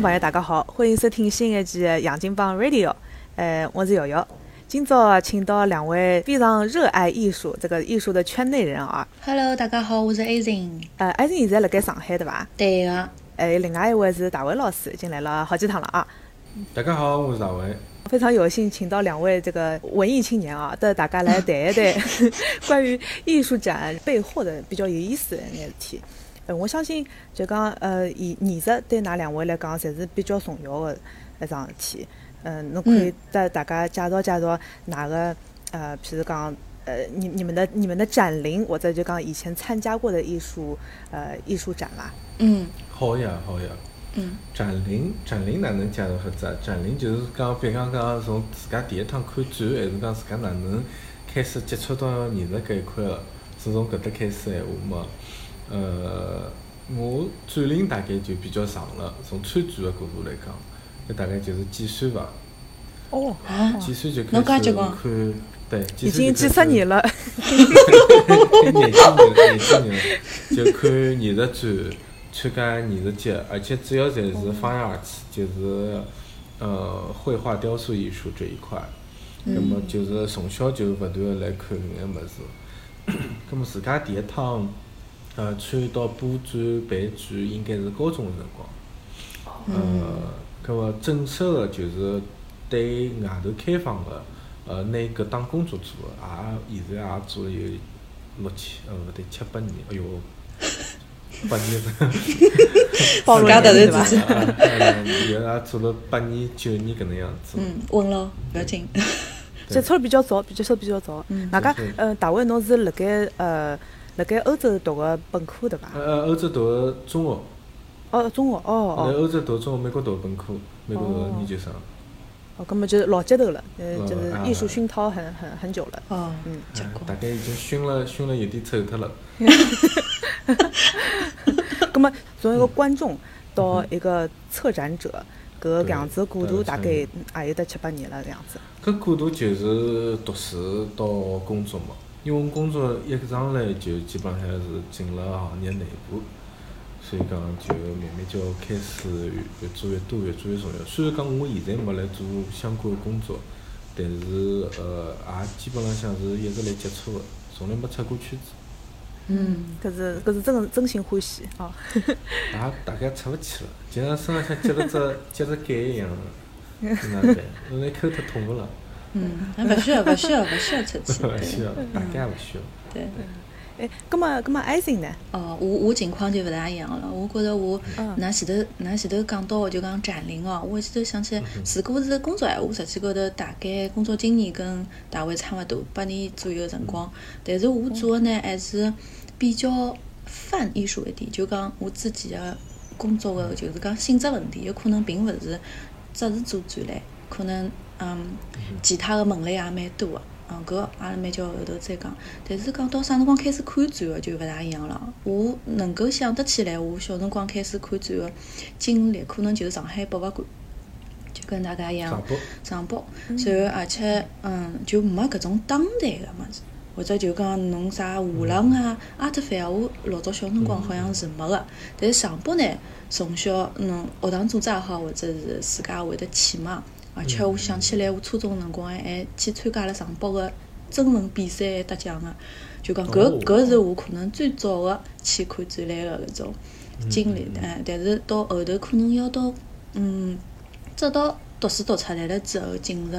众朋友，大家好，欢迎收听新一期的《杨金帮 Radio》。呃，我是瑶瑶。今朝请到两位非常热爱艺术、这个艺术的圈内人啊。Hello，大家好，我是 Azin。呃，艾森现在辣盖上海对伐？对个，呃，另外一位是大卫老师，已经来了好几趟了啊。大家好，我是大卫。非常有幸请到两位这个文艺青年啊，带大家来谈一谈 关于艺术展背后的比较有意思的一眼事体。呃，我相信就讲呃，艺艺术对㑚两位来讲，侪是比较重要的一桩事体。嗯，侬可以带大家介绍介绍哪个呃，譬如讲呃，你你们的你们的展龄，或者就讲以前参加过的艺术呃艺术展伐？嗯好呀，好呀。嗯展龄，展龄哪能介绍法子啊？展龄就是讲，比方讲从自家第一趟看展，还是讲自家哪能开始接触到艺术搿一块个，是从搿搭开始闲话嘛？呃，我展龄大概就比较长了，从参展个角度来讲，那大概就是几岁伐？哦，啊，几岁就开侬介始结棍看，对，已经几十年了。年轻人，年轻人就看艺术展，参加艺术节，而且主要侪是方向而起，就是呃绘画、雕塑艺术这一块。那么就是从小就勿断个来看搿眼物事。那么自家第一趟呃参与到布展、办展，应该是高中个辰光。呃，搿么正式个就是对外头开放个，呃，拿搿当工作做个，也现在也做了有六七，呃，勿对，七八年，哎哟，八年了，暴露自家年纪对伐突然之间啊呃现在也做了八年、九年搿能样子。嗯，稳了，勿要紧。接触比较早，接触比较早。嗯外加对对呃，大卫侬是辣盖呃辣盖欧洲读个本科对伐？呃，欧洲读个中学，哦，中学，哦来哦欧洲读中学，美国读本科，美国读哦研究生。哦，葛么就是老街头了，呃，呃就是啊艺术熏陶很很很久了。哦，嗯，结棍。呃大概已经熏了，熏了有点臭脱了。葛么从一个观众到一个策展者，搿个对样子过渡对大概也有得七八年了搿样子。搿过渡就是读书到工作嘛，因为我工作一上来就基本上是进了行业内部，所以讲就慢慢就开始越越做越多，越做越重要。虽然讲我现在没来做相关的工作，但是呃也基本浪向是一直来接触的，从来没出过圈子，嗯，搿是搿是真真心欢喜哦。也大概出勿去了，就像身浪向结了只结了痂一样的，哪办？侬来抠脱痛勿啦？嗯，还勿需要，勿需要，勿 需要出去。勿需要对，大家也勿需要。对。哎，葛么葛么艾森呢？哦，我我情况就勿大一样了。我觉着我嗯，㑚前头㑚前头讲到的就讲展龄哦，我一记头想起来，如果是工作闲话，实际高头大概工作经验跟大卫差勿多，八年左右的辰光。但是我做的呢还是比较泛艺术一点，就讲我自己的工作的就是讲性质问题，有可能并勿是只是做展览，可能嗯其他的门类也蛮多的。嗯，搿阿拉蛮叫后头再讲。但是讲到啥辰光开始看展个就勿大一样了。我能够想得起来，我小辰光开始看展个经历，可能就是上海博物馆，就跟大家一样上。报。上报，然后而且嗯就没搿种当代个物事，或者就讲侬啥画廊啊、阿特菲啊，我老早小辰光好像是没个。但是上博呢，从小侬学堂组织也好，或者是自家会得去嘛。而且我想起来，我初中辰光还还去参加了上百个征文比赛，还得奖个。就讲搿哦搿是我可能最早个去看展览个搿种经历，哎，但是到后头可能要到嗯，直到读书读出来了之后，进入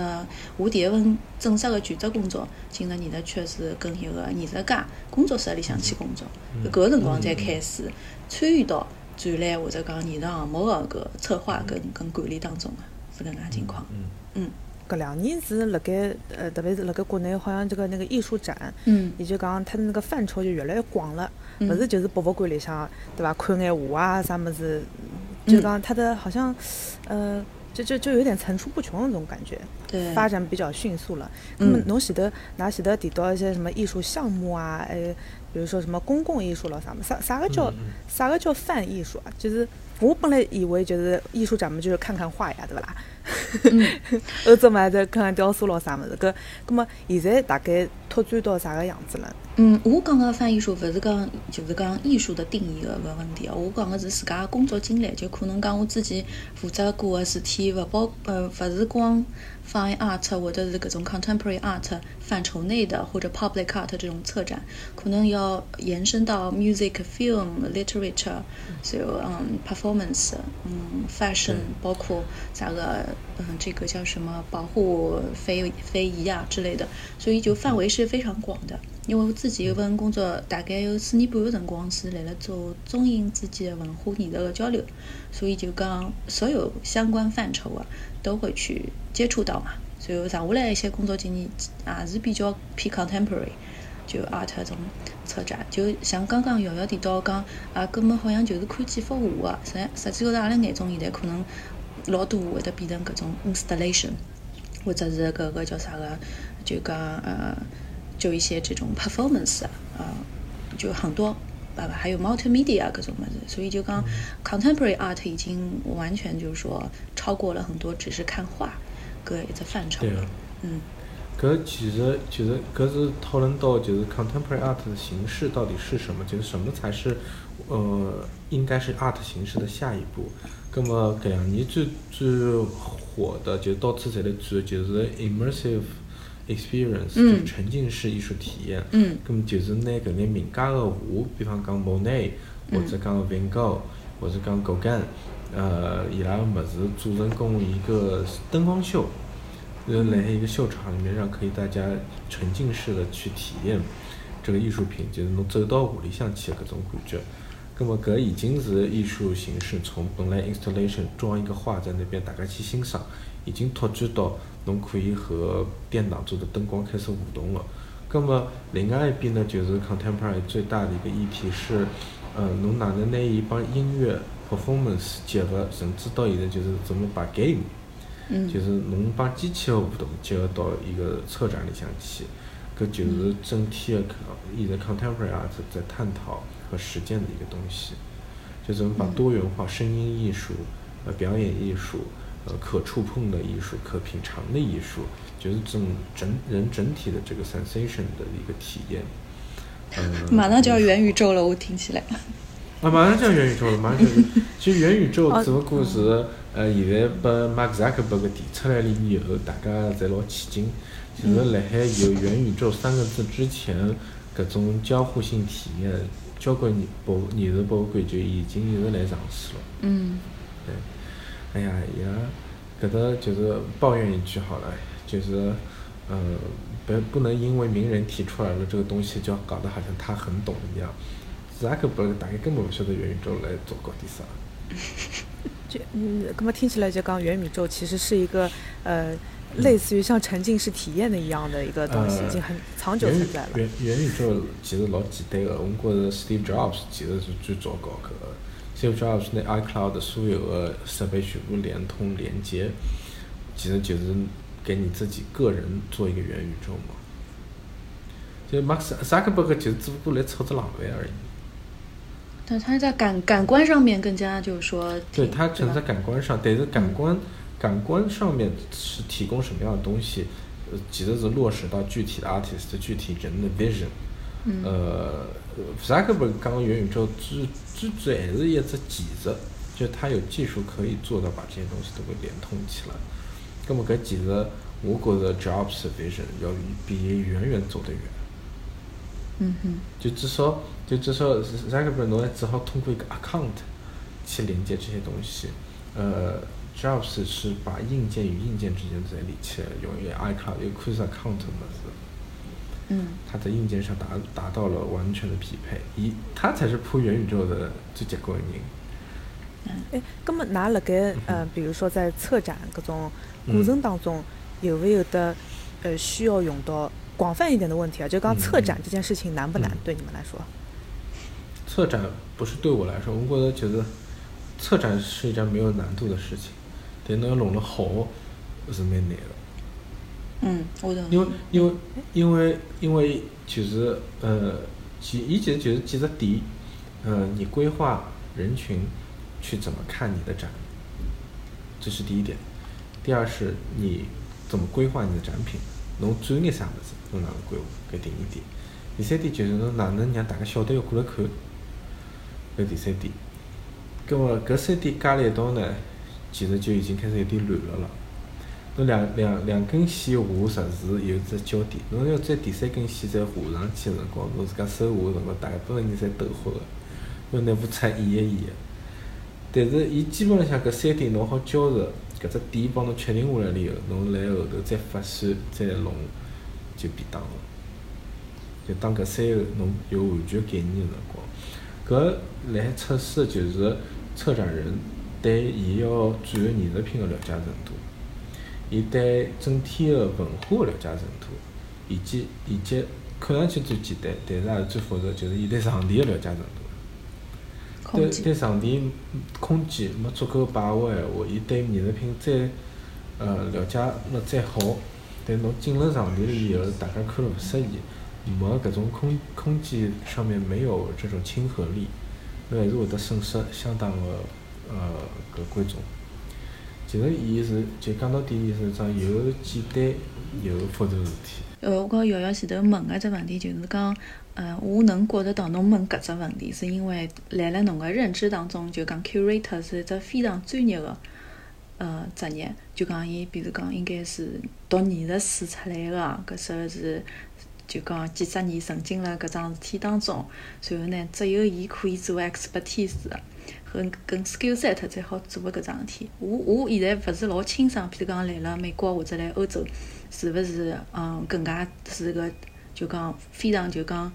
我第一份正式的全职工作，进入艺术圈是跟一个艺术家工作室里向去工作，搿个辰光才开始参与到展览或者讲艺术项目的搿策划跟跟管理当中的，是搿能介情况。嗯，嗯搿两年是辣盖呃，特别是辣盖国内，好像这个那个艺术展，嗯也就讲它的那个范畴就越来越广了，嗯勿是就是博物馆里向对伐？看眼画啊啥物事，就讲它的好像呃。就就就有点层出不穷的那种感觉，对发展比较迅速了。那么嗯侬前头，㑚前头提到一些什么艺术项目啊，呃，比如说什么公共艺术了啥么，啥啥个叫啥个叫泛艺术啊？就是我本来以为就是艺术展嘛，就是看看画呀，对不啦？欧洲嘛，在看看雕塑咯啥么子，搿，葛么现在大概拓展到啥个样子了？嗯，我讲个翻译术，勿是讲就是讲艺术的定义个搿问题哦。我讲个是自家工作经历，就可能讲我自己负责过个事体，勿包呃勿是光 fine art 或者是搿种 contemporary art 范畴内的，或者 public art 这种策展，可能要延伸到 music、film、literature，所以嗯 performance，嗯 fashion，包括啥个嗯这个叫什么保护非非遗啊之类的，所以就范围是非常广的。因为我自己有份工作，大概有四年半的辰光是辣辣做中英之间的文化艺术的交流，所以就讲所有相关范畴啊都会去接触到嘛。所以剩下来一些工作经验也是比较偏 contemporary，就 art 这种策展。就像刚刚瑶瑶提到讲啊，根本好像就是看几幅画啊，实实际高头阿拉眼中现在可能老多会得变成搿种 installation，或者是搿个叫啥个，就讲呃。就一些这种 performance 啊，就很多，爸爸还有 multimedia 各种么子，所以就讲 contemporary art 已经完全就是说超过了很多只是看画，搿一只范畴了。嗯，搿其实其实搿是讨论到就是 contemporary art 的形式到底是什么，就是什么才是呃应该是 art 形式的下一步。葛么搿两年最最火的就到处在来转就是 immersive。experience 就沉浸式艺术体验，嗯咁么就是拿搿眼名家个画，比方讲莫奈，或者讲 Van Gogh，或者讲 Gauguin，呃，伊拉个物事组成供一个灯光秀，呃，辣海一个秀场里面，让可以大家沉浸式的去体验这个艺术品，就是侬走到屋里向去个搿种感觉。咁么搿已经是艺术形式从本来 installation 装一个画在那边，大家去欣赏，已经拓展到。侬可以和电脑做的灯光开始互动了。那么另外一边呢，就是 contemporary 最大的一个议题是，呃，侬哪能拿伊帮音乐 performance 结合，甚至到现在就是怎么把 game，就是侬帮机器的互动结合到一个策展里向去，搿就是整体的现在 contemporary art 在探讨和实践的一个东西，就怎么把多元化声音艺术、呃表演艺术。呃，可触碰的艺术，可品尝的艺术，就是这种整人整体的这个 sensation 的一个体验。嗯，马上就要元宇宙了，我听起来。啊，马上就要元宇宙了，马上就。其实元宇宙只不过是呃，现在把马克扎克伯格提出来了以后，大家侪老起劲。其实，辣海有元宇宙三个字之前，搿种交互性体验，交关艺博艺术博物馆就已经一直来尝试了。嗯。对。哎呀，伊拉搿搭就是抱怨一句好了，就是，呃，不不能因为名人提出来了这个东西，就搞得好像他很懂一样。扎克伯格大概根本不晓得元宇宙来做搞点啥。就嗯，搿么听起来就讲元宇宙其实是一个呃，类似于像沉浸式体验的一样的一个东西，已经很长久存在了。元元宇宙其实老简单个，我觉着 Steve Jobs 其实是最早搞搿个。最主要是那 iCloud 所有的设备全部连通连接，其实就是给你自己个人做一个元宇宙嘛。就马克萨克伯格就只不过来凑只浪费而已。但他在感感官上面更加就是说。对他存在感官上，但是感官感官上面是提供什么样的东西，呃，其实是落实到具体的 artist、具体人的 vision。呃，，Zuckerberg 刚刚元宇宙之之最还是一只技术，就他有技术可以做到把这些东西都给连通起来。那么搿技术，我觉着 Jobs vision 要比远远走得远。嗯哼。就至少，就至少 Zuckerberg 侬还只好通过一个 account 去连接这些东西。呃，Jobs 是把硬件与硬件之间在连起来，用一个 iCloud 一个 s account 么子。嗯，它在硬件上达达到了完全的匹配，一，它才是铺元宇宙的最结棍的人。嗯，哎，那么拿辣盖呃，比如说在策展各种过程当中，有没有的呃需要用到广泛一点的问题啊？就刚策展这件事情难不难？对你们来说？策展不是对我来说，我觉得觉得策展是一件没有难度的事情，但侬要弄得好是蛮难的。嗯，我懂。因为因为因为因为其实呃，其，伊其实就是几个点，呃，你规划人群去怎么看你的展，这是第一点。第二是你怎么规划你的展品，侬专业啥物事，侬哪能规划？搿第一点。第三点就是侬哪能让大家晓得要过来看，搿第三点。搿么搿三点加辣一道呢，其实就已经开始有点乱了了。侬两两两根线画实时有只焦点，侬要再第三根线再画上去个辰光，侬自家手画个辰光，大部分人侪抖豁个，要拿部出一页页个。但是伊基本浪向搿三点侬好交织，搿只点帮侬确定下来了以后，侬来后头再发线再弄，就便当了。就当搿三个侬有完全概念个辰光，搿来测试就是策展人对伊要展个艺术品个了解程度。伊对整体个文化个了解程度，以及以及看上去最简单，但是也是最复杂，就是伊对场地个了解程度。对对场地空间没足够把握个闲话，伊对艺术品再呃了解没再好，但侬进了场地了以后，大家看了勿适意，没搿种空空间上面没有这种亲和力，侬还是会得损失相当个呃搿观众。其实，伊是就讲到底，伊是桩又简单又复杂个事体。呃，我觉瑶瑶前头问个只问题就是讲，呃，我能觉得到侬问搿只问题，是因为辣辣侬个认知当中，就讲 curator 是一只非常专业个呃职业。就讲伊，比如讲，应该是读艺术史出来个，搿时候是就讲几十年沉浸辣搿桩事体当中，然后呢，只有伊可以做 expertise。和跟 skill set 才好做个搿桩事体。我我现在勿是老清爽，譬如讲来了美国或者来欧洲，是勿是嗯更加是个就讲非常就讲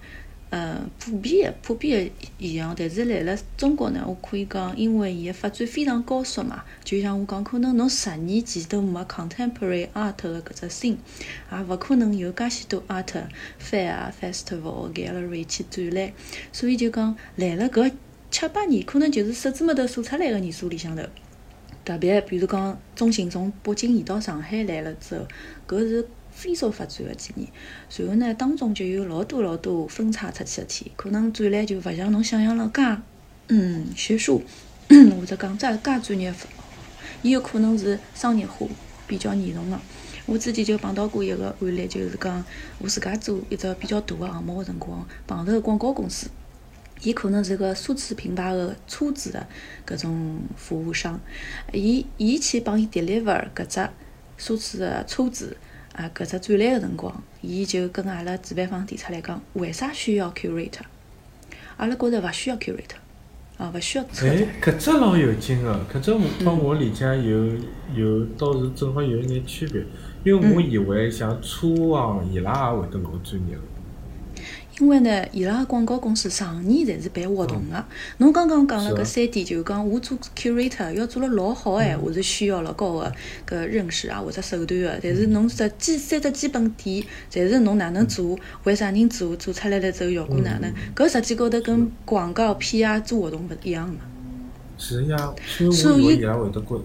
嗯普遍个普遍个现象。但是来了中国呢，我可以讲，因为伊个发展非常高速嘛，就像我讲，可能侬十年前都没 contemporary art 个搿只 scene，也勿可能有介许多 art fair、festival、gallery 去展览，所以就讲来了搿。七八年可能就是手指末头数出来个年数里向头，特别比如讲中信从北京移到上海来了之后，搿是飞速发展个几年。然后呢，当中就有老多老多分叉出去个体，可能转来就勿像侬想象了介，嗯，学术或者讲介介专业，伊有可能是商业化比较严重个。我之前就碰到过一个案例，就是讲我自家做一只比较大个项目个辰光，碰头广告公司。伊可能是个奢侈品牌个车子的搿种服务商，伊伊去帮伊 deliver 搿只奢侈的车子啊，搿只展览个辰光，伊就跟阿拉主办方提出来讲，为啥需要 curator？阿拉觉着勿需要 curator，啊，勿需要。搿只老有劲个，搿只帮我理解有有倒是正好有一眼区别，因为我以为像车行伊拉也会得老专业个。因为呢，伊拉广告公司常年侪是办活动个。侬刚刚讲了搿三点，就讲我做 curator 要做了老好个闲话，是需要老高个搿认识啊或者手段个。但是侬只基三只基本点，侪是侬哪能做，为啥人做，做出来了之后效果哪能？搿实际高头跟广告 PR 做活动勿一样个。是呀，所以伊拉会得觉。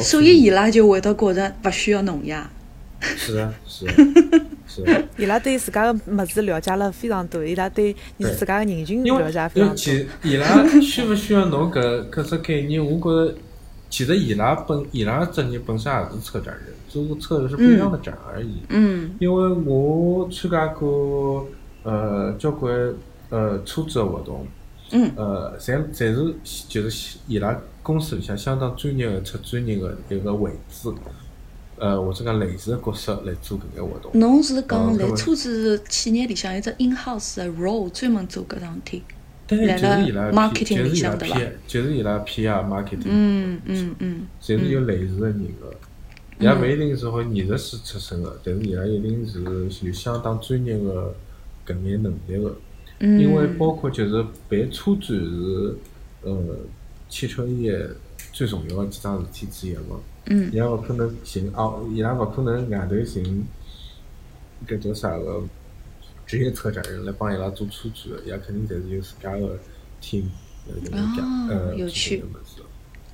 所以伊拉就会得觉着勿需要侬呀。是啊，是。是 伊拉对自家个物事了解了非常多，伊拉对你自家个人群了解非常多。其伊拉需勿需要侬搿搿只概念？我觉着，其实伊拉本伊拉职业本身也是策展人，只是策的是不一样的展而已。嗯。因为我参加过呃交关呃车子个活动。嗯。呃，侪侪是就是伊拉公司里向相当专业个出专业个一个位置。呃，或者讲类似的角色来做搿个活动。侬是讲来车子企业里向有只 in house 的 role 专门做搿桩事体？对，就是伊拉 marketing 里向对伐？就是伊拉 PR marketing。嗯嗯嗯。侪是有类似的人个，伊拉勿一定是好艺术史出身个，但是伊拉一定是有相当专业个搿眼能力个。嗯。因为包括就是办车展是呃汽车业最重要个几桩事体之一嘛。伊拉勿可能寻哦，伊拉勿可能外头寻搿叫啥个职业策展人来帮伊拉做车展，伊拉肯定侪是有自家个 team 来搿能介呃做搿个物事。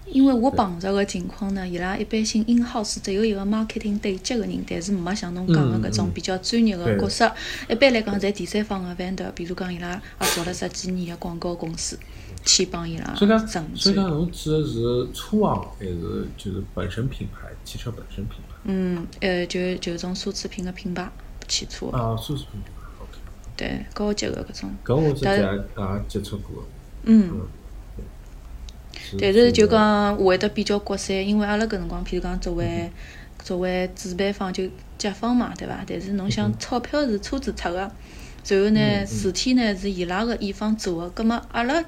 因为我碰着个情况呢，伊拉一般性 in house 只有一个 marketing 对接个人，但是没像侬讲个搿种比较专业个角色。一般来讲，侪第三方个 vendor，比如讲伊拉也做了十几年个广告公司，去帮伊拉所以讲，整所以讲，侬指的是车行还是就是本身品牌，汽车本身品牌？嗯，呃，就就种奢侈品个品牌，汽车。啊，奢侈品牌，OK。对，高级个搿种。搿我之前也接触过。嗯。但是就讲会得比较国散，因为阿拉搿辰光，譬如讲作为作为主办方就甲方嘛，对伐？但是侬想钞票是车子出个，然后呢，事体呢是伊拉个乙方做个，葛末阿拉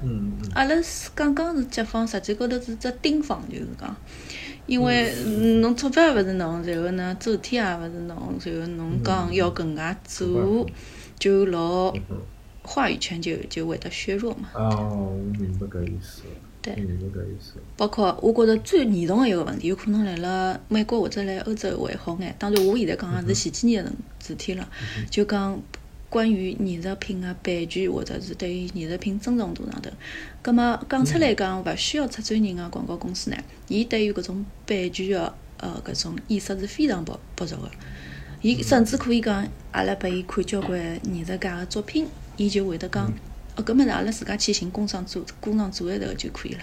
阿拉是刚刚是甲方，实际高头是只丁方，就是讲，因为侬钞票也勿是侬，然后呢，主体也勿是侬，然后侬讲要搿能介做，就老话语权就就会得削弱嘛。哦，我明白搿意思。对，思。包括我觉着最严重个一个问题，有可能来了美国或者来欧洲会好眼。当然，我现在讲个是前几年个事体了。就讲关于艺术品个版权，或者是对于艺术品尊重度上头。葛末讲出来讲，勿需要出专人个广告公司呢，伊对于搿种版权个呃搿种意识是非常薄薄弱个。伊甚至可以讲，阿拉拨伊看交关艺术家个作品，伊就会得讲。哦搿么子阿拉自家去寻工商做工商做一头就可以了，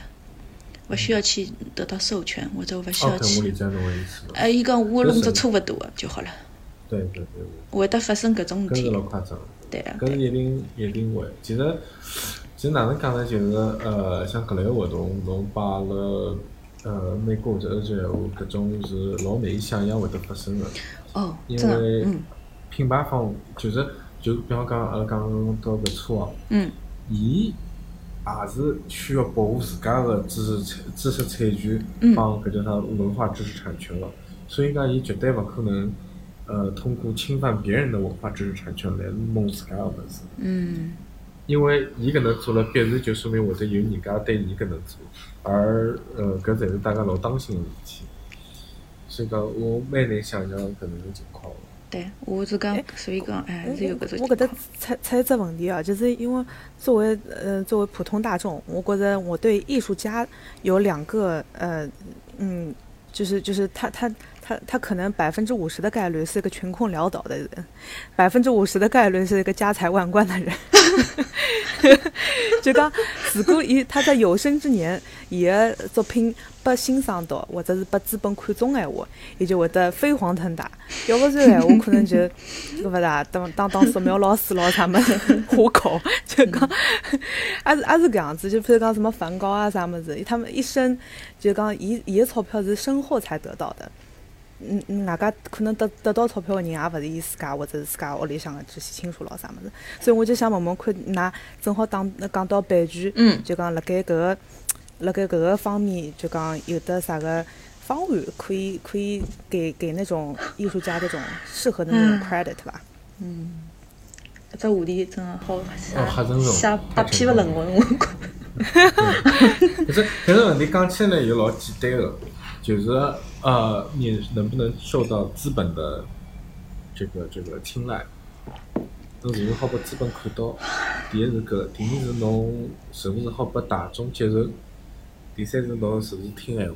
勿需要去得到授权或者勿需要去。哎，伊讲我弄只差勿多个就好了。对对对。会得发生搿种事体。搿是老夸张。对啊。搿是一定一定会。其实其实哪能讲呢？就是呃，像搿类活动，侬摆了呃美国或者欧洲闲话，搿种是老难以想象会得发生个。哦，因为品牌方就是就比方讲阿拉讲到搿车哦。嗯。伊也是需要保护自家个知识产知识产权帮搿叫啥文化知识产权个，所以讲伊绝对勿可能呃通过侵犯别人的文化知识产权来弄自家个物事。嗯。因为伊搿能做了，必然就说明会得有人家对伊搿能做，而呃搿才是大家老当心个事体。所以讲，我蛮难想象搿能个情况。对，我是讲，所以讲，哎，是有搿种。我搿搭猜猜一只问题啊，就是因为作为呃作为普通大众，我觉着我对艺术家有两个呃嗯，就是就是他他他他可能百分之五十的概率是一个穷困潦倒的人，百分之五十的概率是一个家财万贯的人。就讲，如果伊他在有生之年，伊个作品被欣赏到，或者是被资本看中闲话，伊就会得飞黄腾达。要不然闲话，可能就 搿勿大当当当素描老师咯啥么糊口。就讲，还是还是搿样子。就譬如讲什么梵高啊啥么子，他们一生就讲，伊伊个钞票是身后才得到的。嗯嗯，外加可能得得到钞票个人，也勿是伊自家或者是自家屋里向个直系亲属咯啥物事，所以我就想问问看，㑚正好当讲到版权，嗯就讲辣盖搿个辣盖搿个方面，就讲有的啥个方案可以可以给给那种艺术家这种适合的那种 credit 伐？嗯，搿只话题真个好写写八篇论文，我觉。可是搿个问题讲起来又老简单个。就是呃，你能不能受到资本的这个这个青睐？侬是否好被资本看到？第一是搿，第二是侬是勿是好被大众接受？第三是侬是勿是听闲话？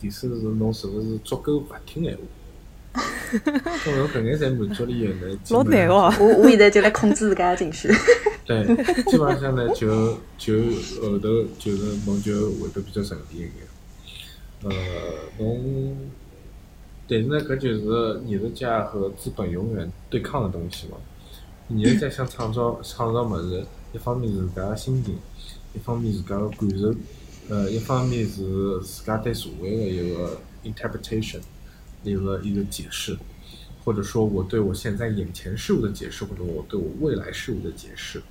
第四是侬是勿是足够勿听闲话？侬搿眼侪满足了以后呢？老难哦！我我现在就来控制自家情绪。对，基本上呢，就就后头就是侬就会得比较顺利一点。呃，侬，但是呢，搿就是艺术家和资本永远对抗的东西嘛。艺术家想创造创造物事，一方面是自家个心情，一方面自家个感受，呃，一方面是自家对社会个一个 interpretation，一个一个解释，或者说我对我现在眼前事物的解释，或者我对我未来事物的解释。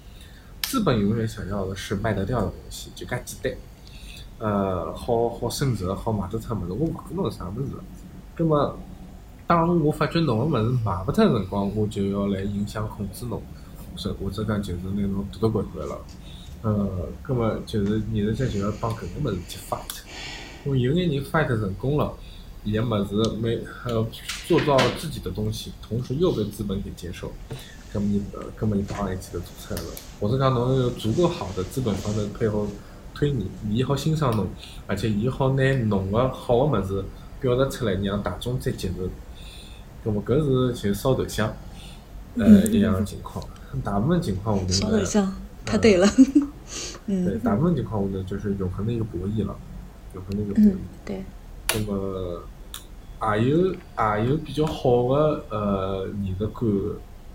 资本永远想要的是卖得掉的东西，就介简单。呃，好好升值，好卖得出物事，我勿管侬是啥物事。葛末，当我发觉侬个物事卖勿脱辰光，我就要来影响控制侬，或或者讲就是拿侬夺夺关关了。呃，葛末就是艺术家就要帮搿个物事去 fight。因为有眼人 fight 成功了，伊个物事没呃做到自己的东西，同时又被资本给接受，葛末你，葛末你把一起都做出来了。或者讲侬有足够好的资本方的配合。推你，伊好欣赏侬，而且伊好拿侬个好个物事表达出来，让大众再接受。葛末搿是就烧头香，呃一样个情况。大部分情况下头烧呢头香，太对了。对，嗯大部分情况下头就是永恒的一个博弈了，永恒的一个博弈嗯。，对，那么也有也有比较好的呃艺术馆，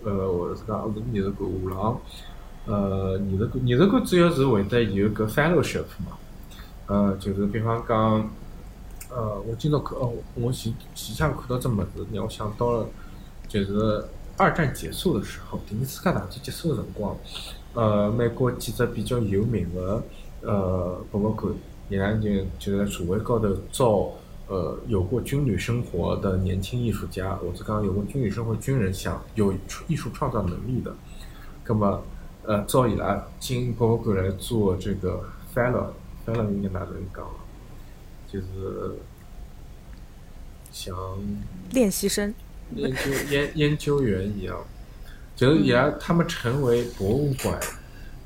呃或者是讲勿是艺术馆画廊，呃艺术馆艺术馆主要是会得有搿 fellowship 嘛，呃就是比方讲，呃我今朝看哦，我前前向看到只物事，让我想到了，就是二战结束的时候，第二次世界大战结束的辰光，呃美国几只比较有名的呃博物馆，伊拉就就在社会高头招呃有过军旅生活的年轻艺术家，或者讲有过军旅生活军人想有艺术创造能力的，那么呃招伊拉进博物馆来做这个 fellow，fellow 应该哪能讲啊？就是像练习生，研究研 研究员一样，就是伊拉他们成为博物馆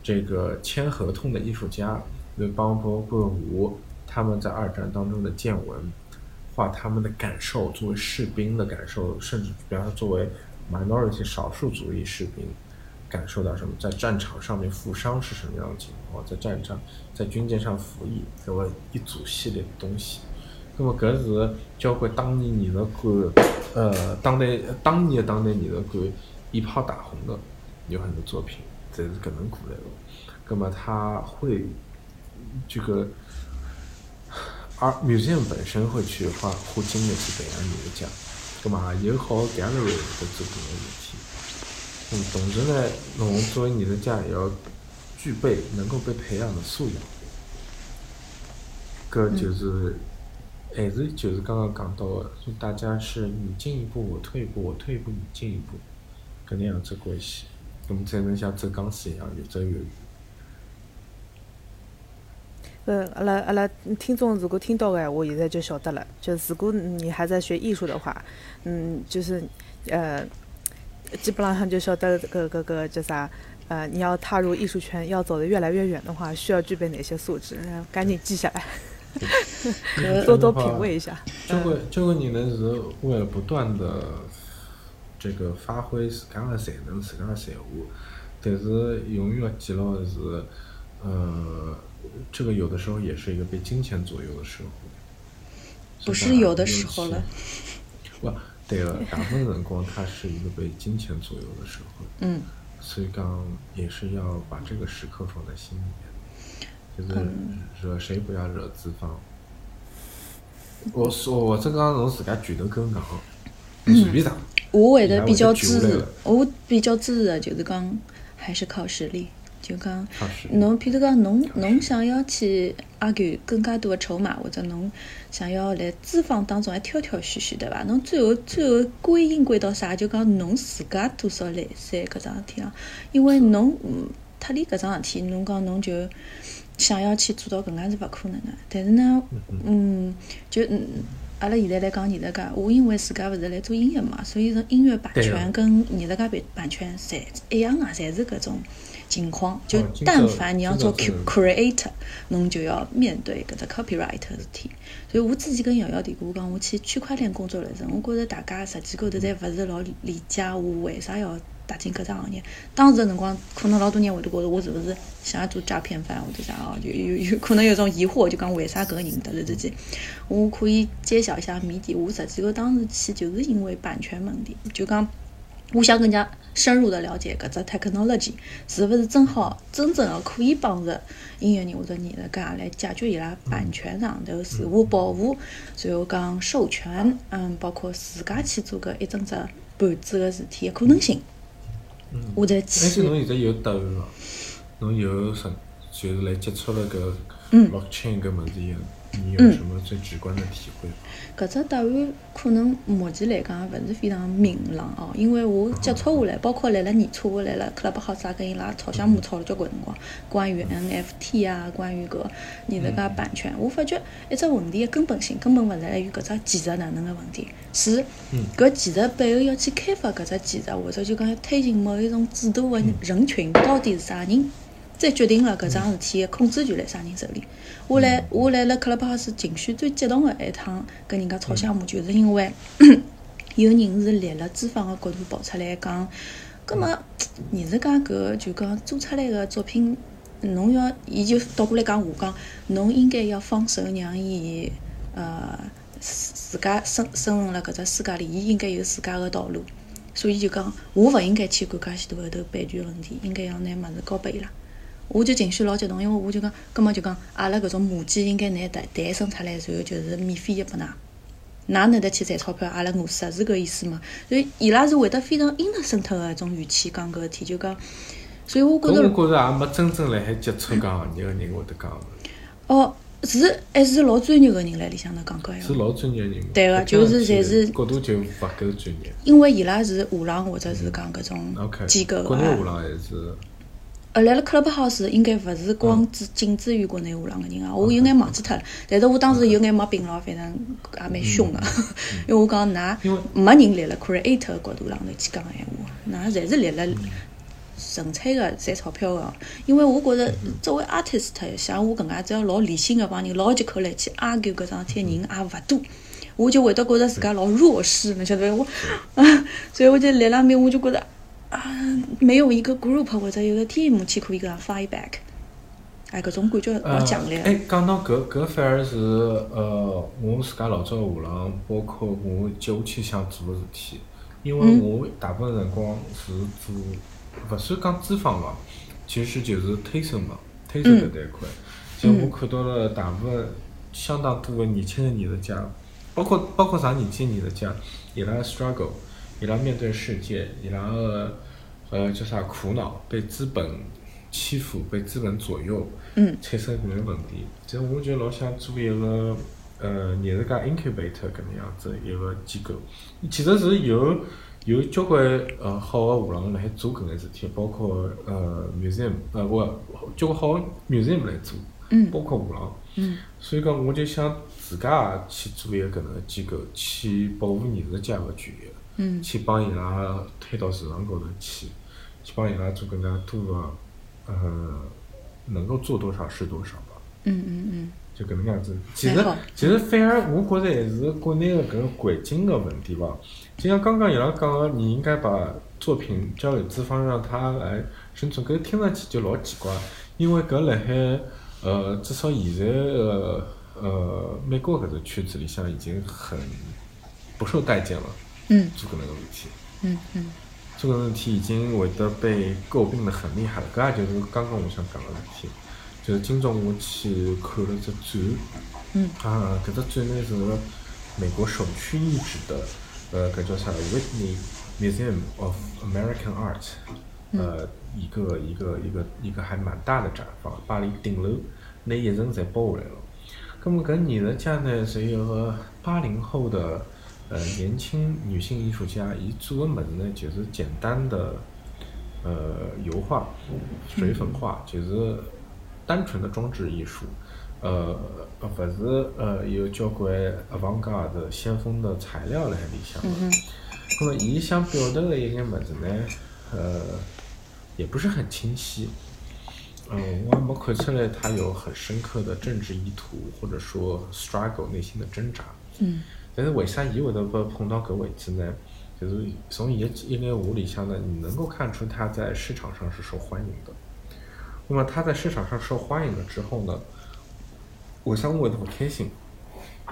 这个签合同的艺术家，就帮博物馆画他们在二战当中的见闻，画他们的感受，作为士兵的感受，甚至比方说作为 minority 少数族裔士兵感受到什么，在战场上面负伤是什么样的情况，在战场在军舰上服役，这么一组系列的东西。那么搿是交关当年艺术馆，呃，当代当年当代艺术馆一炮打红的，有很多作品，这是搿能过来的。那么他会这个，而 museum 本身会去花花精力去培养艺术家，那么也好 gallery 在做搿个事体。嗯，同时呢，侬作为你的家也要具备能够被培养的素养。搿就是，还是就是刚刚讲到的，就大家是你进一步，我退一步，我退一步，你进一步，搿能样子关系，那么才能像走钢丝一样越走越远。呃，阿拉阿拉听众如果听到个闲话，现在就晓得了。就如果你还在学艺术的话，嗯，就是呃，基本上就晓得个个个叫啥，呃，你要踏入艺术圈，要走得越来越远的话，需要具备哪些素质？呃赶紧记下来，搿多多品味一下。交关交关人呢是为了不断的这个发挥自家的才能、自家的才华，但是永远要记牢的是，呃，这个有的时候也是一个被金钱左右的社会。不是有的时候了。不，对了，大部分辰光它是一个被金钱左右的社会，嗯，所以讲也是要把这个时刻放在心里面，就是惹谁不要惹资方。我说或者讲侬自家拳头够硬，你随便打。我会的比较支持伊拉会得救下来了，我比较支持的就是讲还是靠实力。就讲侬，譬如讲侬侬想要去 argue 更加多的筹码，或者侬想要来资方当中还挑挑选选，对伐？侬最后最后归因归到啥？就讲侬自家多少来三搿桩事体啊？因为侬嗯脱离搿桩事体，侬讲侬就想要去做到搿能介是勿可能的。但是呢，嗯，就嗯。阿拉现在来讲艺术家，我因为自家勿是来做音乐嘛，所以从音乐版权跟艺术家版版权侪一样啊，侪是搿种情况。就但凡你要做 creator，侬就要面对搿只 copyright 的事体。所以我自己跟瑶瑶提过，我讲我去区块链工作了阵，我觉着大家实际高头侪勿是老理解我为啥要踏进搿只行业。当时的辰光，可能老多人会得觉着我是勿是想要做诈骗犯或者啥哦，就有有可能有种疑惑，就讲为啥搿个人突然之间，我可以揭晓一下谜底。我实际高当时去就是因为版权问题，就讲。我想更加深入的了解搿只 technology 是勿是正好真正的可以帮助音乐人或者艺术家来解决伊拉版权上头自我保护，然后讲授权，嗯，包括自家去做搿一整只盘子个事体的可能性，我再而且去侬现在有答案了，侬有什就是来接触了搿嗯。blockchain 搿物事以后，你有什么最直观的体会？搿只答案可能目前来讲勿是非常明朗哦，因为我接触下来，包括来了年初，我来了 Clubhouse 啊，跟伊拉吵相骂吵了交关辰光，关于 NFT 啊，关于搿你那个版权，我发觉一只问题的根本性根本勿在于搿只技术哪能个问题，是搿技术背后要去开发搿只技术，或者就讲要推进某一种制度的人群到底是啥人？再决定了搿桩事体的控制权辣啥人手里。我来我来辣 Clubhouse 情绪最激动的一趟跟人家吵相骂，就是因为 有人是立了资方的角度跑出来讲，葛么艺术家搿就讲做出来的作品，侬要伊就倒过来讲我讲，侬应该要放手让伊呃自自家生生存辣搿只世界里，伊应该有自家的道路。所以就讲，我勿应该去管介许多后头版权问题，应该要拿物事交拨伊拉。我就情绪老激动，因为我就讲，葛末就讲，阿拉搿种母鸡应该拿蛋蛋生出来，然后就是免费的拨㑚，㑚哪能得去赚钞票？阿拉饿死，是搿意思嘛？所以伊拉是会得非常 innocent 个一种语气讲搿事体，就讲，所以我觉着，搿我觉着也没真正辣海接触搿行业个人会得讲，哦，是还是老专业个人辣里向头讲搿闲话。是老专业个人。对个就是侪是角度就勿够专业。因为伊拉是画廊或者是讲搿种机构国内啊画廊还是呃，来了 Clubhouse 应该勿是光只仅止于国内画廊个人啊，我有眼忘记脱了。但是我当时有眼没并牢，反正也蛮凶个，因为我讲㑚没人立了 creator 个角度浪头去讲闲话，㑚侪是立了纯粹个赚钞票个。因为我觉着作为 artist，像我搿能介只要老理性个帮人老急口来去 argue 搿桩事体个人也勿多。我就会得觉着自家老弱势，侬晓得伐？我啊，所以我就立了面，我就觉着啊，没有一个 group 或者有个 team 去可以搿样 fight back，哎，搿种感觉老强烈。呃哎，讲到搿搿反而是呃，我自家老早个画廊，包括我接下去想做个事体，因为嗯。我大部分辰光是做，勿算讲资方伐，其实就是推手嘛，推手搿搭一块。其实我看到了大部分相当多个年轻的艺术家，包括包括啥年纪的艺术家，伊拉 struggle，伊拉面对世界，伊拉个呃叫啥苦恼，被资本欺负，被资本左右，嗯产生搿个问题。其实我就老想做一个呃艺术家 incubator 搿能样子一个机构，其实是有有交关呃好个画廊辣海做搿眼事体，包括呃 museum 呃勿交关好个 museum 来做，嗯包括画廊。嗯所以讲，我就想自家也去做一个搿能个机构，去保护艺术家个权益，嗯。去帮伊拉推到市场高头去，去帮伊拉做更加多个，呃，能够做多少是多少吧，嗯嗯嗯，就搿能样子。其实其实反而我觉着还是国内个搿个环境个问题吧。就像刚刚伊拉讲个，你应该把作品交给资方，让他来生存，搿听上去就老奇怪，因为搿辣海呃，至少现在个呃美国搿只圈子里向已经很不受待见了，嗯。做搿能个问题。嗯嗯。这个问题已经会得被诟病的很厉害了，搿也就是刚刚我想讲的问题，就是今朝我去看了只展，嗯。啊，搿只展呢是美国首屈一指的，呃，搿叫啥 Whitney Museum of American Art，呃，一个一个一个一个还蛮大的展房，巴黎顶楼那一层侪包下来了。咁么搿艺术家呢是一个八零后的呃年轻女性艺术家，伊做个物事呢就是简单的呃油画、水粉画，就是单纯的装置艺术。呃，呃勿是呃有交关 avant-garde 的先锋的材料辣海里向的。那么伊想表达的一眼物事呢，呃，也不是很清晰。嗯，我也没看出来他有很深刻的政治意图，或者说 struggle 内心的挣扎。嗯但是为啥伊会得被碰到搿位置呢？就是从伊的一眼话里向呢，你能够看出他在市场上是受欢迎的。那么他在市场上受欢迎了之后呢，为啥我会得不开心？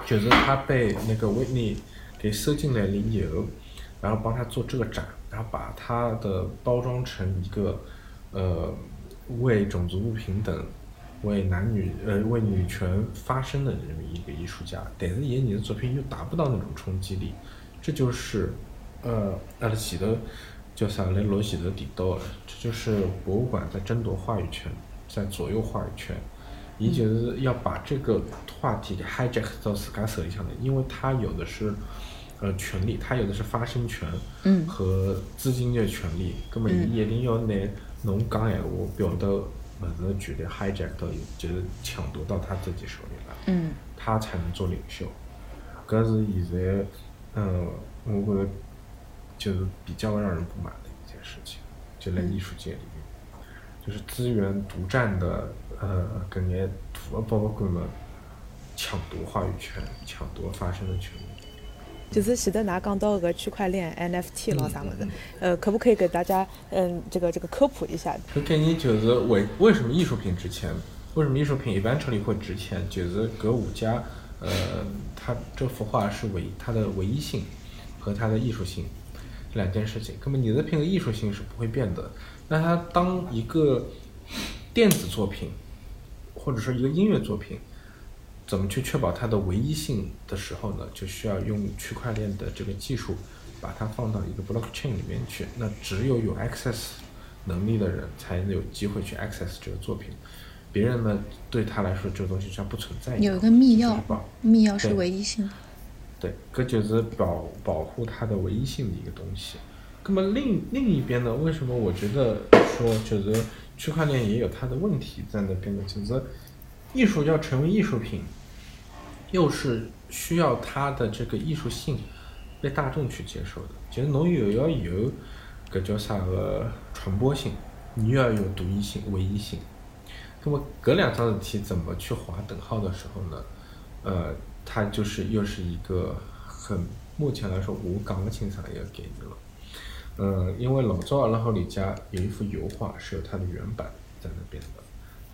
就是他被那个维尼给收进来了以后，然后帮他做这个展，然后把他的包装成一个呃为种族不平等、为男女呃为女权发声的这么一个艺术家，但是伊你的作品又达不到那种冲击力，这就是呃阿拉前头叫啥来罗前头提到的，这就是博物馆在争夺话语权，在左右话语权。伊就是要把这个话题给 hijack 到自家手里向的，因为他有的是呃权利，他有的是发声权嗯。和资金的权利，那么伊一定要拿侬讲闲话表达物事的权利 hijack 到，就是抢夺到他自己手里了，嗯他才能做领袖。搿是现在，嗯，我觉得就是比较让人不满的一件事情，就在艺术界里面。就是资源独占的呃搿眼大的博物馆们抢夺话语权，抢夺发声的权利。就是前头㑚讲到个区块链 NFT 咯啥物事嗯，呃，可不可以给大家嗯这个这个科普一下？搿概念就是为为什么艺术品值钱？为什么艺术品 eventually 会值钱？就是搿五家，呃，它这幅画是唯它的唯一性和它的艺术性这两件事情。那么你的品的艺术性是不会变的，那它当一个电子作品或者说一个音乐作品，怎么去确保它的唯一性的时候呢？就需要用区块链的这个技术，把它放到一个 blockchain 里面去。那只有有 access 能力的人才能有机会去 access 这个作品，别人呢对他来说这个东西像不存在一样。有一个密钥密钥是唯一性的。对，这就是保保护它的唯一性的一个东西。那么另另一边呢，为什么我觉得说就是区块链也有它的问题在那边呢？就是艺术要成为艺术品，又是需要它的这个艺术性被大众去接受的。其实侬又要有搿叫啥个传播性，你又要有独一性、唯一性。那么搿两桩事体怎么去划等号的时候呢？呃，它就是又是一个很目前来说我讲不清爽的一个概念了。呃，因为老早阿拉屋里家有一幅油画是有它的原版在那边的，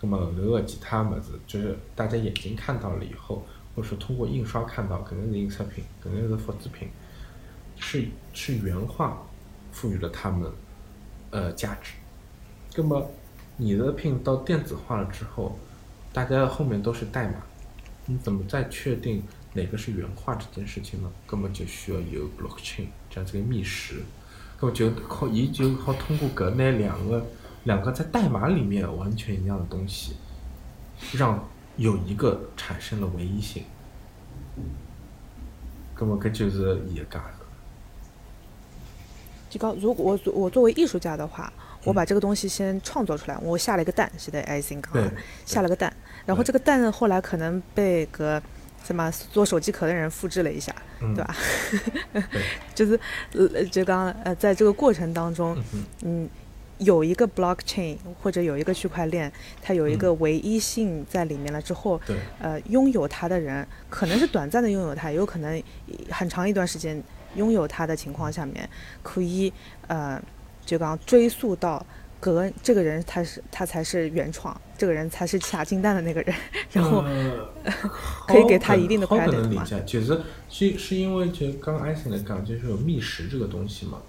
那么后头的其他么子就是大家眼睛看到了以后，或者说通过印刷看到，可能是印刷品，可能是复制品，是是原画赋予了他们呃价值。那么你的品到电子化了之后，大家后面都是代码，你怎么再确定哪个是原画这件事情呢？根本就需要有 blockchain 这样子个密匙，那么就靠也就靠通过搿那两个两个在代码里面完全一样的东西，让有一个产生了唯一性。那么搿就是伊个价值。就讲，如果我作我作为艺术家的话，我把这个东西先创作出来，我下了一个蛋，是的，艾森讲对的，下了个蛋，然后这个蛋后来可能被个什么做手机壳的人复制了一下，嗯对吧？对，就是呃，就刚呃，在这个过程当中，嗯，嗯，有一个 blockchain 或者有一个区块链，它有一个唯一性在里面了之后，对，呃，拥有它的人可能是短暂的拥有它，也有可能很长一段时间拥有它的情况下面，可以呃，就刚追溯到隔这个人他是他才是原创，这个人才是下金蛋的那个人，然后、呃可以给他一定的好可 credit 嘛能理解，就是是是因为就刚刚艾森来讲，就是有觅食这个东西嘛，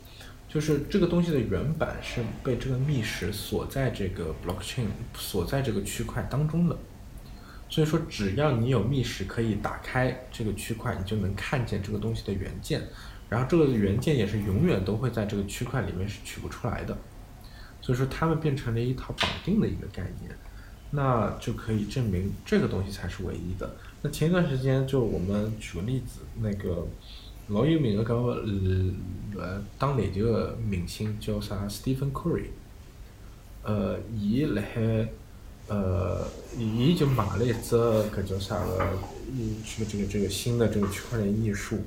就是这个东西的原版是被这个密匙锁在这个 blockchain 锁在这个区块当中的，所以说只要你有密匙可以打开这个区块，你就能看见这个东西的原件，然后这个原件也是永远都会在这个区块里面是取不出来的，所以说它们变成了一套绑定的一个概念。那就可以证明这个东西才是唯一的。那前一段时间，就我们举个例子，那个老有名个搿个呃呃打篮球个明星叫啥？Stephen Curry。呃，伊辣海呃，伊就买了一只搿叫啥个？嗯，这个这个这个新的这个区块链艺术。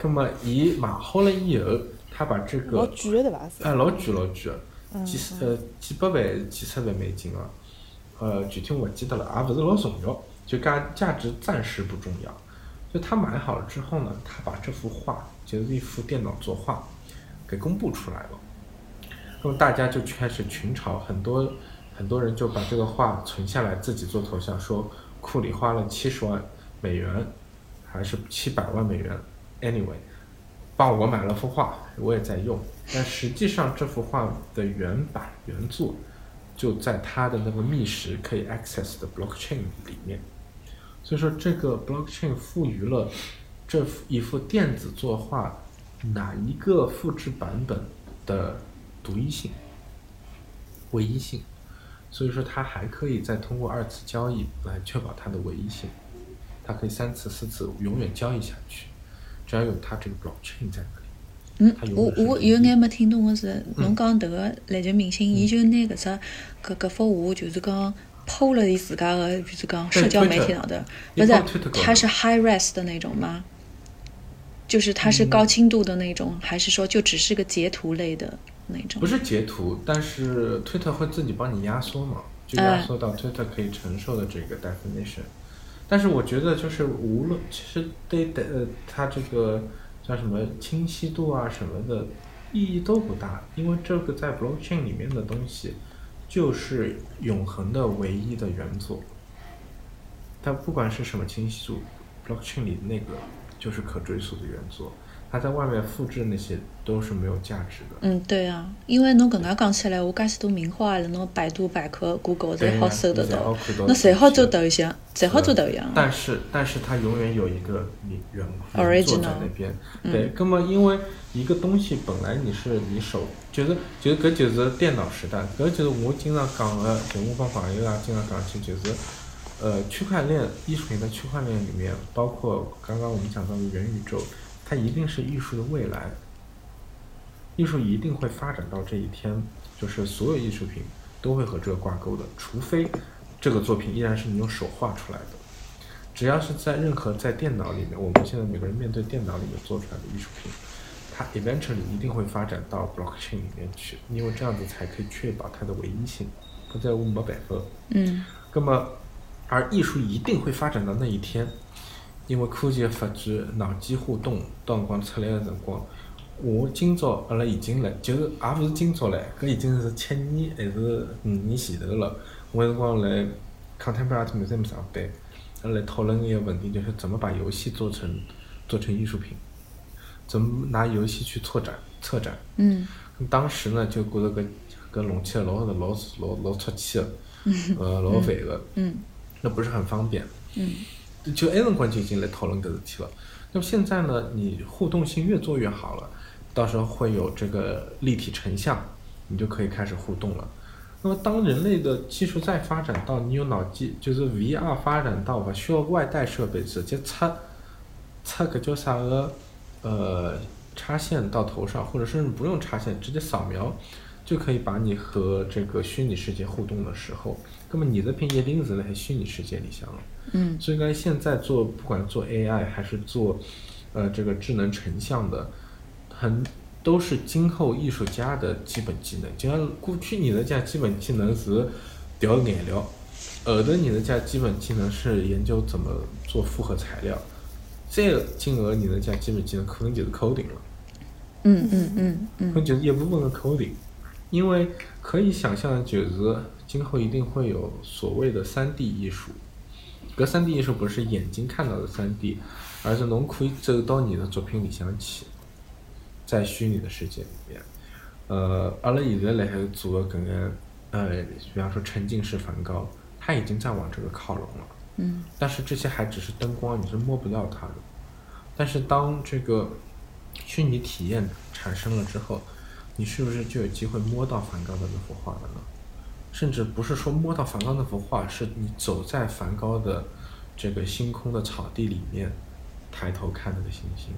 葛么伊买好了以后，他把这个老贵的对伐？是哎，老贵老贵的，嗯几十呃几百万、几十万美金啊，呃，具体我勿记得了，也勿是老重要，就价价值暂时不重要。就他买好了之后呢，他把这幅画，就是一幅电脑作画，给公布出来了。那么大家就开始群嘲，很多很多人就把这个画存下来，自己做头像，说库里花了七十万美元，还是七百万美元，anyway，帮我买了幅画，我也在用。但实际上这幅画的原版原作就在他的那个密室可以 access 的 blockchain 里面。所以说，这个 blockchain 赋予了这幅一幅电子作画哪一个复制版本的独一性、唯一性。所以说，它还可以再通过二次交易来确保它的唯一性。它可以三次、四次永远交易下去，只要有它这个 blockchain 在那里。嗯我我有眼没听懂的是，侬讲迭个篮球明星，伊就拿搿只搿搿幅画，就是讲抛了伊自家个，就是讲对社交媒体上的，不是它是 high res 的那种吗？就是它嗯是高清度的那种，还是说就只是个截图类的？那种不。是截图，但是 Twitter 会自己帮你压缩嘛，就压缩到 Twitter 可以承受的这个 definition。但是我觉得就是无论其实对的呃它这个叫什么清晰度啊什么的意义都不大，因为这个在 blockchain 里面的东西就是永恒的唯一的原作。它不管是什么清晰度，blockchain 里那个就是可追溯的原作，它在外面复制那些都是没有价值的。嗯，对啊，因为侬搿能讲起来，我介许多名画了，侬百度百科、Google 侪好搜得到那谁好做是头像，侪好做头像。但是但是它永远有一个你原原 Original 作在那边。对，那么因为一个东西本来你是你手，就是就是搿就是电脑时代，搿就是我经常讲的，就我帮朋友啊经常讲起就是。呃，区块链艺术品在区块链里面，包括刚刚我们讲到的元宇宙，它一定是艺术的未来。艺术一定会发展到这一天，就是所有艺术品都会和这个挂钩的，除非这个作品依然是你用手画出来的。只要是在任何在电脑里面，我们现在每个人面对电脑里面做出来的艺术品，它 eventually 一定会发展到 blockchain 里面去，因为这样子才可以确保它的唯一性，否则我没办法。嗯那么，而艺术一定会发展到那一天，因为科技的发展、脑机互动，到辰光出来的辰光，我今朝阿拉已经来，就是也勿是今朝来，搿已经是七年还是五年前头了。我有辰光来 Contemporary Art Museum 上班，阿拉来讨论一个问题，就是怎么把游戏做成做成艺术品，怎么拿游戏去拓展策展。嗯当时呢，就觉着搿搿弄起来老老老老出气个，呃，老烦个，嗯那不是很方便。嗯就那辰光就已经来讨论搿事体了。那么现在呢，你互动性越做越好了，到时候会有这个立体成像，你就可以开始互动了。那么当人类的技术再发展到你有脑机，就是 VR 发展到不需要外带设备，直接插插个叫啥个呃插线到头上，或者甚至不用插线，直接扫描就可以把你和这个虚拟世界互动的时候，那么你的品一定是在虚拟世界里向了。嗯所以呢现在做不管做 AI 还是做呃这个智能成像的，很都是今后艺术家的基本技能。就像过去你的家基本技能是调颜料，后头你的家基本技能是研究怎么做复合材料，再进而你能讲基本技能可能就是 coding 了。嗯嗯嗯可能嗯就是一部分的 coding，因为可以想象的就是今后一定会有所谓的三 D 艺术。搿三 D 艺术不是眼睛看到的三 D，而是侬可以走到你的作品里向去，在虚拟的世界里面。呃，阿拉现在来海做的搿个呃，比方说沉浸式梵高，它已经在往这个靠拢了。嗯但是这些还只是灯光，你是摸不到它的。但是当这个虚拟体验产生了之后，你是不是就有机会摸到梵高的那幅画了呢？甚至不是说摸到梵高那幅画，是你走在梵高的这个星空的草地里面，抬头看那个星星。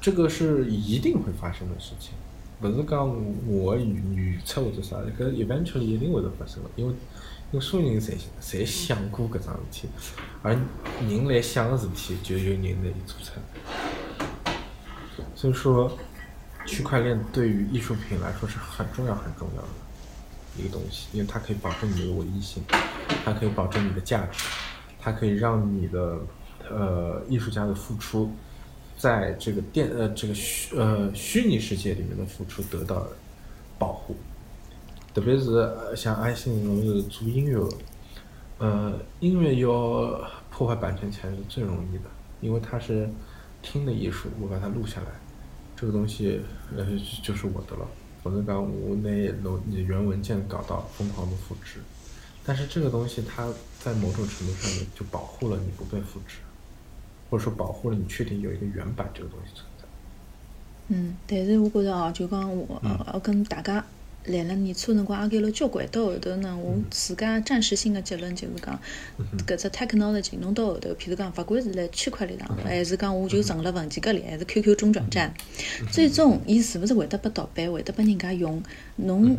这个是一定会发生的事情，不是讲我预预测或者啥，搿 eventually 一定会得发生的，因为因为所有人侪侪想过搿桩事体，而人来想个事体，就有人来做出。所以说，区块链对于艺术品来说是很重要很重要的一个东西，因为它可以保证你的唯一性，它可以保证你的价值，它可以让你的呃艺术家的付出，在这个电呃这个虚呃虚拟世界里面的付出得到保护。特别是呃像安心侬是做音乐的，呃，音乐要破坏版权权是最容易的，因为它是听的艺术，我把它录下来，这个东西呃就是我的了。否则讲我拿侬你原文件搞到疯狂的复制，但是这个东西它在某种程度上面就保护了你不被复制，或者说保护了你确定有一个原版这个东西存在。嗯，但是我觉着哦，就讲我呃要跟大家来了年初辰光也讲了交关，到后头呢，我自家暂时性的结论就是讲，搿只 technology 侬到后头，譬如讲，勿管是辣区块链上头，还是讲我就存辣文件夹里，还是 QQ 中转站，最终伊是勿是会得被盗版，会得被人家用，侬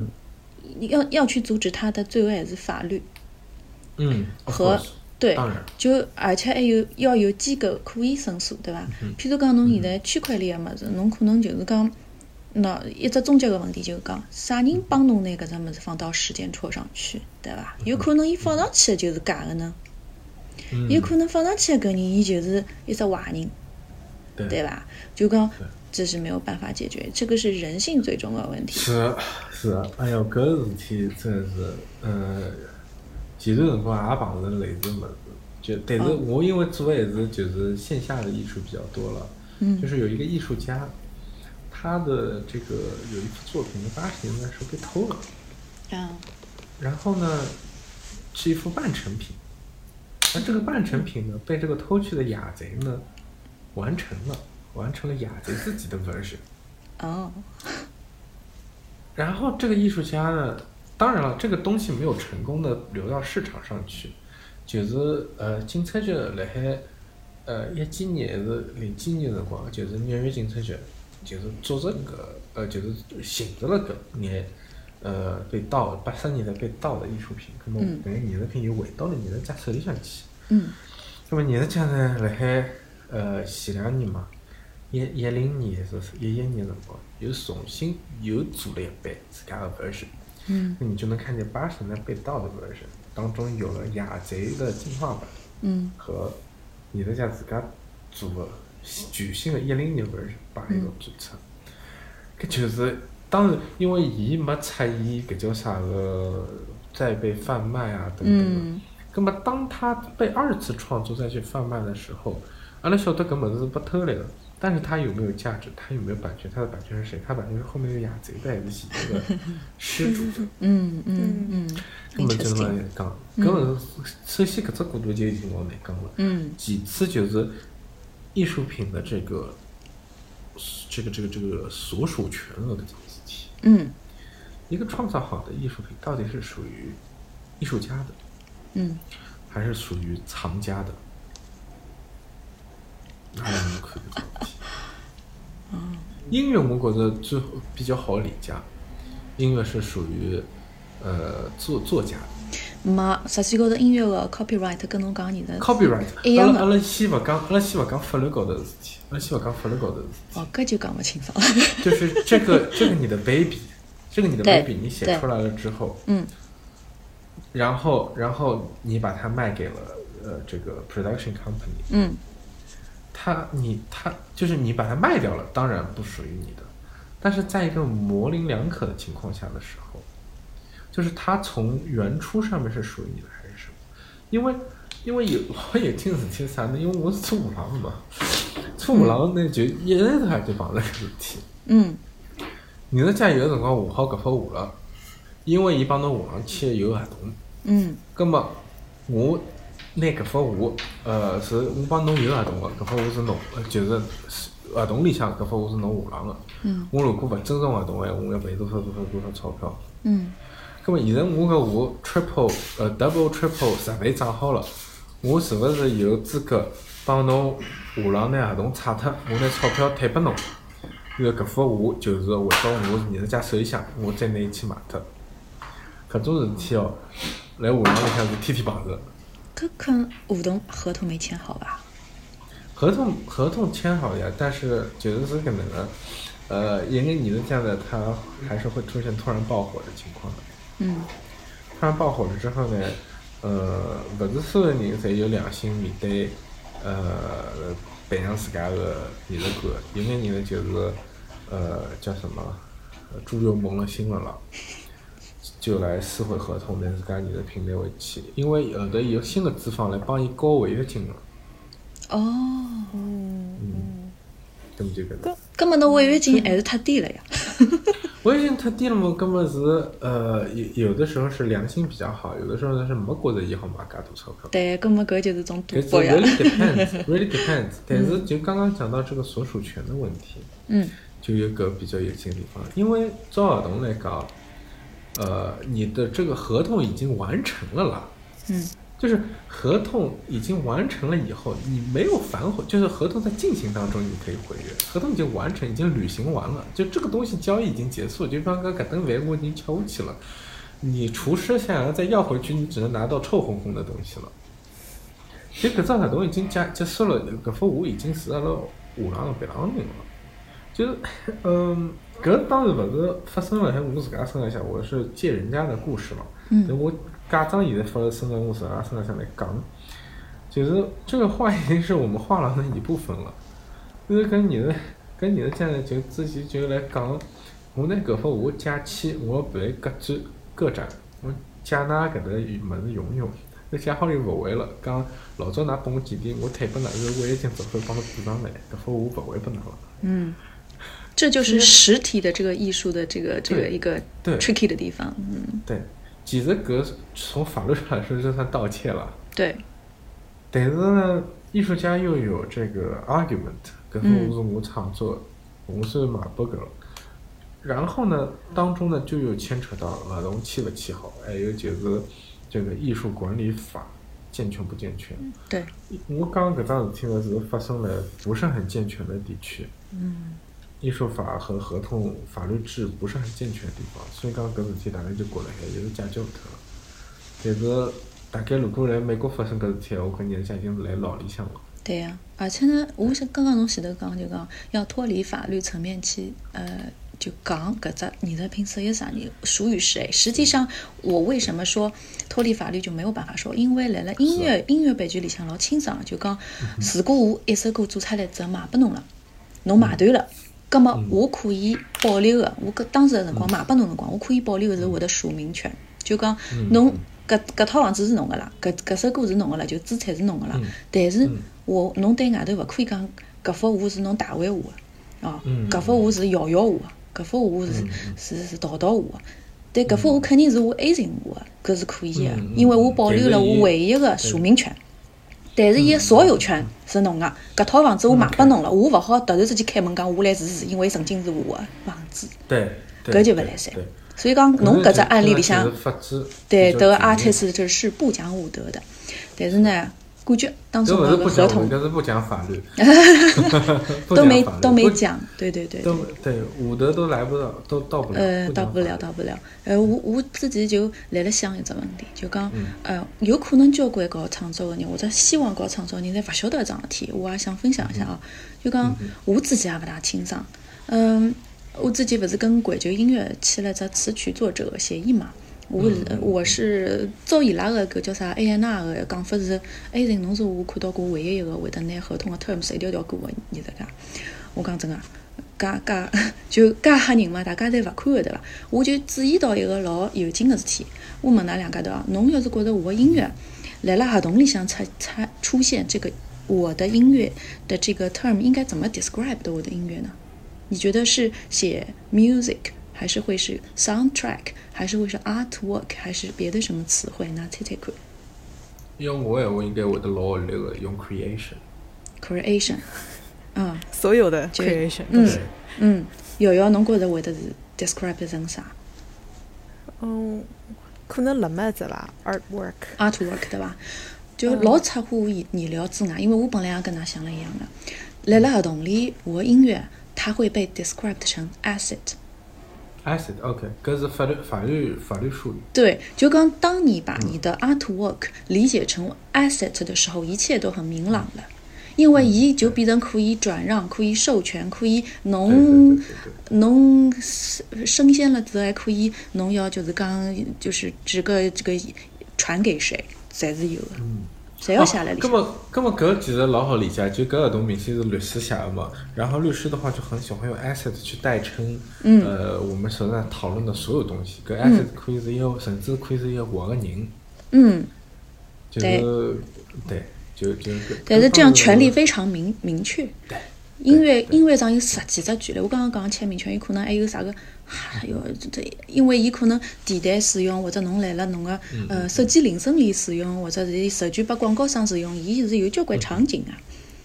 要要去阻止它的，最后还是法律。嗯和对，就而且还有要有机构可以申诉，对伐？譬如讲侬现在区块链个物事，侬可能就是讲，那一只终极个问题就是讲，啥人帮侬拿搿只物事放到时间戳上去，对伐？有可能伊放上去的就是假个呢，嗯。有可能放上去个搿人伊就是一只坏人，对。对伐？就讲对。这是没有办法解决，这个是人性最终的问题。是是，哎哟，搿事体真的是，呃，前段辰光也碰着类似物事，就但是哦。我因为做的还是就是线下的艺术比较多了，嗯。就是有一个艺术家，他的这个有一幅作品八十年代的时候被偷了，啊，然后呢是一幅半成品，那这个半成品呢被这个偷去的雅贼呢完成了，完成了雅贼自己的 version。哦，然后这个艺术家呢，当然了，这个东西没有成功的流到市场上去，就是呃，警察局辣海呃一几年还是零几年辰光，就是纽约警察局就是组织搿呃就是寻着了搿眼呃被盗八十年代被盗的艺术品，那么嗯。搿眼艺术品又回到了艺术家手里向去。嗯。那么艺术家呢，辣海呃前两年嘛，一一零年还是一一年辰光，又重新又做了一版自家的 version。嗯。那你就能看见八十年代被盗的 version 当中有了雅贼的进化版嗯。和艺术家自家做的全新的一零年 version 摆一个展出。搿就是当然，因为伊没出现搿叫啥个再被贩卖啊等等的。嗯那么当他被二次创作再去贩卖的时候，阿拉晓得搿物事是被偷来的，但是它有没有价值？它有没有版权？它的版权是谁？它版权是后面的雅贼的还是失主的？嗯嗯嗯根本就是来讲，根本是首先搿只角度就已经老难讲了。嗯其次就是艺术品的这个这个这个这个所属权额的这个事情。嗯一个创造好的艺术品到底是属于艺术家的，嗯还是属于藏家的？哪能看搿个问题？音乐我觉得最后比较好理解，音乐是属于呃作作家的。没，实际高头音乐个 copyright 跟侬讲你的 copyright，一样的阿拉阿拉先勿讲，阿拉先勿讲法律高头的事体，阿拉先勿讲法律高头的哦，搿就讲不清爽。就是这个这个你的 baby，这个你的 baby 你写出来了之后，嗯然后然后你把它卖给了呃这个 production company，嗯他你他就是你把它卖掉了，当然不属于你的，但是在一个模棱两可的情况下的时候，就是它从原初上面是属于你的还是什么？因为因为有我有件事体是啥呢？因为我是做五郎的嘛，做五郎呢就一直头就碰着搿事体。嗯艺术家有个辰光画好搿幅画了，因为伊帮侬画廊签有合同，嗯葛么我拿搿幅画，呃，是我帮侬有合同个，搿幅画是侬，呃就是合同里向搿幅画是侬画上个。嗯我如果勿尊重合同个闲话，我要赔多少多少多少钞票。嗯葛么现在我搿画 triple 呃 double triple 十倍涨好了，我是勿是有资格帮侬画廊拿合同拆脱，我拿钞票退拨侬？因为搿幅画就是回到我艺术家手里向，我再拿伊去卖脱。搿种事体哦，来画廊里向是天天碰着。搿可能合同合同没签好吧？合同合同签好呀，但是就是是搿能个，呃，因为艺术家呢，他还是会出现突然爆火的情况的。嗯突然爆火了之后呢，呃，勿是所有人侪有良心面对，呃，培养自家的艺术馆，有眼人呢就是，呃，叫什么，呃猪油蒙了心了啦，就来撕毁合同，拿自家艺术品拿回去，因为后头有新的资方来帮伊交违约金了，哦，嗯嗯，根本就搿能。葛末侬违约金还是太低了呀？违约金太低了嘛，根本是呃有有的时候是良心比较好，有的时候呢是没觉着伊好卖介多钞票。对，葛末搿就是种赌博呀。really depends，really depends。但是就刚刚讲到这个所属权的问题，嗯就有个比较有劲的地方，因为照合同来讲，呃，你的这个合同已经完成了啦，嗯就是合同已经完成了以后，你没有反悔，就是合同在进行当中你可以毁约，合同已经完成，已经履行完了，就这个东西交易已经结束，就比方讲搿顿饭我已经吃下去了，你厨师想要再要回去，你只能拿到臭烘烘的东西了。就搿只合同已经结结束了，搿幅画已经是阿拉画廊的别浪人了。就是，嗯，搿当然勿是发生了海我自家身浪向，我是借人家的故事嘛。嗯我假装现在发生在我自家身浪向来讲，就是这个画已经是我们画廊的一部分了。就是跟你的跟你的家人就之前就来讲，我拿搿幅画借去，我要办个展个展，我借㑚搿搭物事用用。那借好了又勿还了，讲老早㑚拨我几钿，我退拨㑚，是我已经只会帮侬补上来，搿幅画勿会拨㑚了。嗯，这就是实体的这个艺术的这个这个一个对 tricky 的地方。嗯，对，其实搿从法律上来说就算盗窃了，对，但是呢，艺术家又有这个 argument，搿幅画是我创作，我是买拨搿了。然后呢，当中呢就有牵扯到合同签不签好，还有就是这个艺术管理法健全不健全。对，我讲搿桩事体呢是发生了不是很健全的地区。嗯，艺术法和合同法律制不是很健全的地方，所以讲搿事体大概就过了海，就是解决勿脱了。但是大概如果来美国发生搿事体，我跟人家已经来牢里向了。对呀、而且呢，我是刚刚侬前头讲就讲要脱离法律层面去，呃，就讲搿只艺术品属于啥人，属于谁？实际上，我为什么说脱离法律就没有办法说？因为辣辣音乐音乐版权里向老清爽，就讲如果我一首歌做出来之后卖拨侬了，侬买断了。葛么，我可以保留个，我搿当时个辰光卖拨侬辰光，我可以保留个是我的署名权。就讲侬搿搿套房子是侬个啦，搿搿首歌是侬个啦，就资产是侬个啦。但是我侬对外头勿可以讲搿幅画是侬大卫画个，哦，嗯。搿幅画是瑶瑶画个，搿幅画是是是陶陶画。个。但搿幅画肯定是我 A 型画个，搿是可以个嗯，因为我保留了我唯一个署名权。但是伊个所有权是侬个，搿套房子我卖拨侬了，我勿好突然之间开门讲我来住住，因为曾经是我个房子，对，搿就勿来三。所以讲侬搿只案例里向对，得比较紧密 artist 这是不讲武德的，但是呢，感觉当中搿勿是那个合同不讲武，搿是不讲法律，不都没都没不讲，对对对都对。对武德都来不到，都到不了，呃，不到不了，到不了。呃，我我自己就来了想一只问题，就讲，嗯呃，有可能交关搞创作的人，或者希望搞创作的人，侪勿晓得一桩事体，我也想分享一下啊。就讲我自己也勿大清爽，嗯，我自己勿是跟环球音乐签了只词曲作者协议嘛。我是我是照伊拉个搿叫啥 A N R 个讲法是，A 人侬是我看到过唯一一个会得拿合同个 terms 一条条过个艺术家。我讲真个，介介就介吓人嘛，大家侪勿看个对伐？我就注意到一个老有劲个事体，我问㑚两家头啊，侬要是觉得我个音乐来了合同里向出出出现这个我的音乐的这个 term 应该怎么 describe 的我的音乐呢？你觉得是写 music，还是会是 soundtrack，还是会是 artwork，还是别的什么词汇？拿猜猜看用我闲话应该会得老那个，用 creation。，creation，嗯。所有的 creation，嗯对嗯，瑶瑶，侬觉得会得是 describe 成啥嗯，可能冷麦子吧，artwork，artwork 对吧？就老出乎意意料之外，因为我本来也跟他想了一样的，来了合同里，我的音乐它会被 described 成 asset。asset，OK，搿是法律法律法律术语。对，就刚当你把你的 artwork 理解成 asset 的时候，一切都很明朗了，因为伊就变成可以转让、可以授权、可以对侬侬升升仙了之后，还可以侬要就是讲就是这个这个传给谁，侪是有的，侪要写辣里向。那么，那么搿其实老好理解，就搿个同明显是律师写的嘛。然后律师的话就很喜欢用 asset 去代称，嗯呃，我们手上讨论的所有东西。搿 asset 可以是一个，甚至可以是一个活个人，嗯，就是对，就就。但是这样权利利非常明明确。对。音乐音乐上有十几只权利，我刚刚讲签名权，有可能还有啥个，哎哟这，因为伊可能电台使用，或者侬来了侬个呃手机铃声里使用，或者是授权拨广告商使用，伊是有交关场景啊。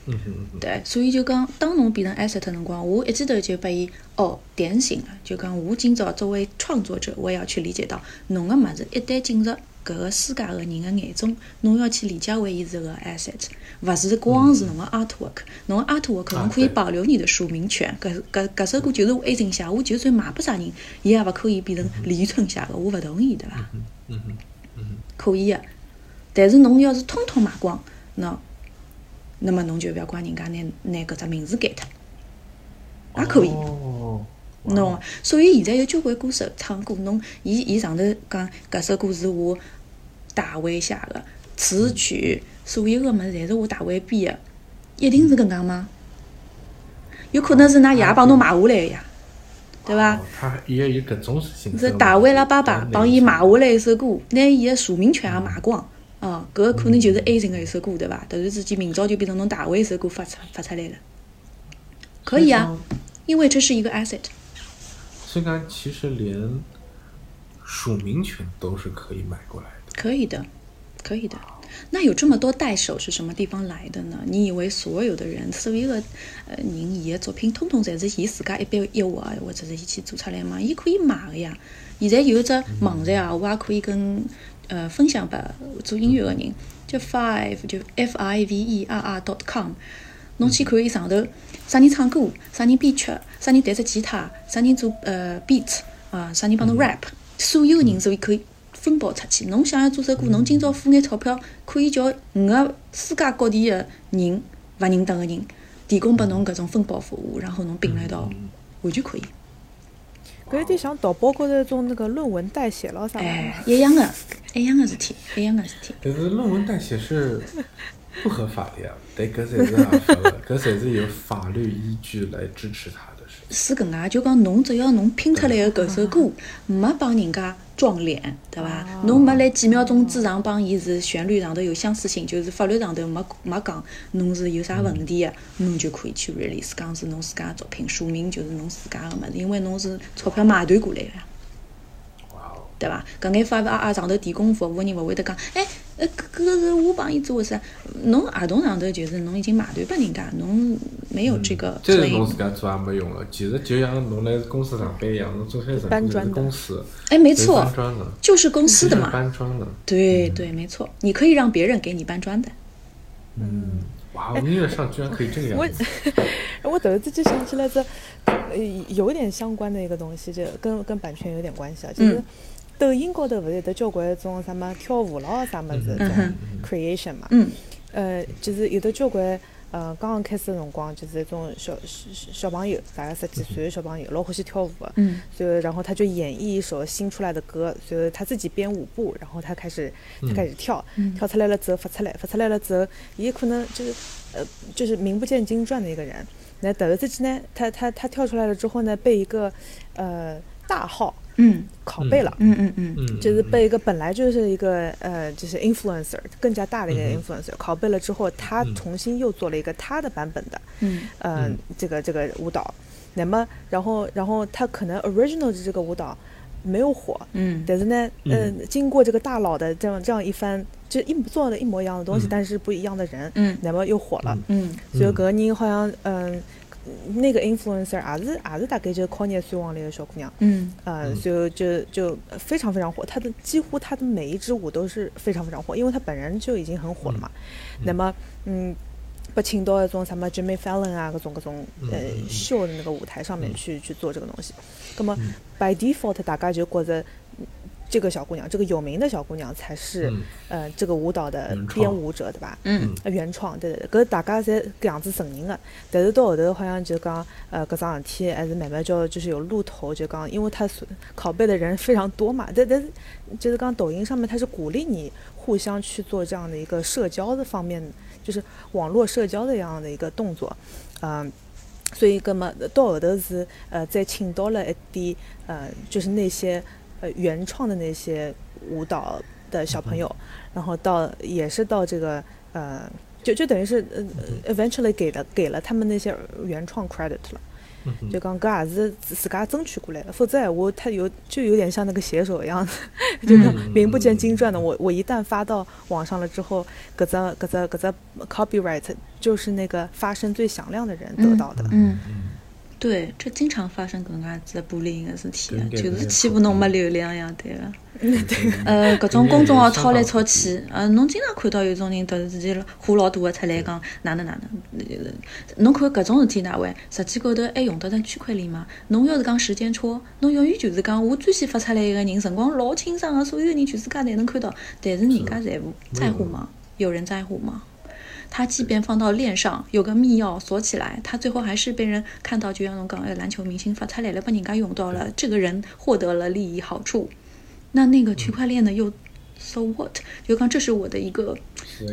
嗯对，所以就讲，当侬变成 asset 的辰光，我一记头就把伊哦点醒了，就讲我今朝作为创作者，我也要去理解到，侬个物事一旦进入搿个世界个人个眼中，侬要去理解为伊是个 asset，勿是光是侬个 artwork，侬个 artwork 侬可以保留你的署名权，搿搿搿首歌就是我 A 人写，我就算卖拨啥人，伊也勿可以变成李宇春写个，我勿同意，对伐？嗯哼，嗯哼，可以的，但是侬要是通通卖光，那那么侬就勿要怪人家拿拿搿只名字改脱。也可以。哦，侬？所以现在有交关歌手唱歌，侬伊伊上头讲搿首歌是我大卫写的，词曲所有个物事侪是我大卫编的，一定是搿能介吗？有可能是㑚爷帮侬买下来个呀，对伐哦？他也有搿种形式。是大卫拉爸爸帮伊买下来一首歌，拿伊个署名权也买光。哦，搿个可能就是 A 型的一首歌，对伐？突然之间，明朝就变成侬大卫一首歌发出发出来了，可以啊，因为这是一个 asset。所以讲，其实连署名权都是可以买过来的。可以的，可以的。那有这么多代手是什么地方来的呢？你以为所有的人，所有的呃人，伊的作品通通侪是伊自家一笔一画，或者是伊去做出来吗？伊可以买的呀。现在有一只网站啊，我也可以跟呃分享吧做音乐的人，叫 Five 就 F I V E R R dot com。侬去看伊上头啥人唱歌，啥人编曲，啥人弹只吉他，啥人做呃 beat 啊，啥人帮侬 rap，所有人所以可以分包出去。侬想要做首歌，侬今朝付眼钞票，可以叫五个世界各地的人勿认得个人提供拨侬搿种分包服务，然后侬并了一道，完全可以。搿有点像淘宝高头种那个论文代写咯啥哎，一样的，一样的事体，一样的事体。但是论文代写是不合法的呀，但搿才是合法的，搿才是有法律依据来支持它的事情。是搿能介，就讲侬只要侬拼出来个搿首歌没帮人家撞脸，对伐？侬没来几秒钟之上帮伊是旋律上头有相似性，就是法律上头没没讲侬是有啥问题个，侬就可以去 release，讲是侬自家作品，署名就是侬自家个物事，因为侬是钞票买断过来个对伐？搿眼发啊啊上头提供服务个人勿会得讲，哎，呃，搿搿是我帮伊做个啥？侬合同上头就是侬已经买断拨人家，侬没有这个这是侬自。家做也没用了。其实就像侬来公司上班一样，侬做开成就是搬砖的公司，哎，没错搬，砖的，就是公司的嘛。搬砖的。对对，没错，你可以让别人给你搬砖的。嗯，哇，音乐上居然可以这个样子。我突然之间想起来这，呃，有点相关的一个东西，就跟跟版权有点关系啊，就是嗯抖音高头勿是有得交关种什么跳舞咯啥么子这种 creation 嘛，嗯呃，就是有的交关。呃，刚刚开始的辰光，就是一种小小小朋友，大概十几岁的小朋友，老欢喜跳舞的。嗯所以然后他就演绎一首新出来的歌，所以他自己编舞步，然后他开始他开始跳，嗯跳出来了之后发出来，发出来了之后，也可能就是呃就是名不见经传的一个人。那突然之间呢，他他他跳出来了之后呢，被一个呃大号嗯。拷贝了。嗯嗯嗯。嗯，就是被一个本来就是一个呃，就是 influencer 更加大的一个嗯 influencer 拷贝了之后，他嗯重新又做了一个他的版本的，嗯。呃嗯，这个这个舞蹈。那么，然后然后他可能 original 的这个舞蹈没有火，嗯。但是呢，嗯，经过这个大佬的这样这样一番，就一模做的一模一样的东西，嗯。但是不一样的人，嗯。那么又火了。嗯。所以搿个人好像，嗯、那个 influencer 也是也是大概就靠廿岁往里的小姑娘，嗯。呃，嗯。就就就非常非常火，她的几乎她的每一支舞都是非常非常火，因为她本人就已经很火了嘛。那么，嗯，被请到一种什么 Jimmy Fallon 啊，各种各种呃秀的那个舞台上面嗯。去去做这个东西。那么嗯。by default 大家就觉着嗯这个小姑娘，这个有名的小姑娘才是、嗯。呃这个舞蹈的编舞者，对吧？嗯。呃原创，对对对，搿大家侪搿样子承认的，但是到后头好像就讲，呃，搿桩事体还是慢慢叫就是有路头，就讲，因为他所拷贝的人非常多嘛，但但是就是讲抖音上面它是鼓励你互相去做这样的一个社交的方面，就是网络社交的这样的一个动作，嗯、所以，葛么到后头是呃，再请到了一点呃，就是那些呃原创的那些舞蹈的小朋友，然后到也是到这个呃，就就等于是呃呃 eventually 给了给了他们那些原创 credit 了。嗯就讲搿也是自自家争取过来的，否则闲话他有就有点像那个写手一样的，就讲嗯名不见经传的。我我一旦发到网上了之后，搿只搿只搿只 copyright 就是那个发声最响亮的人得到的。嗯，嗯对，这经常发生搿能介子玻璃心个事体就是是欺负侬没流量呀，对个。嗯呃，搿种公众号抄来抄去，呃，侬经常看到有种人突然之间火老大个出来讲哪能哪能，呃侬看搿种事体哪会？实际高头还用得着区块链吗？侬要是讲时间戳，侬永远就是讲我最先发出来一个人，辰光老清爽个，所有人全世界侪能看到，但是人家在乎在乎吗？有人在乎吗？他即便放到链上，有个密钥锁起来，他最后还是被人看到，就像侬讲，哎，篮球明星发出来了，把人家用到了，这个人获得了利益好处。那那个区块链呢？又 so what？就刚这是我的一个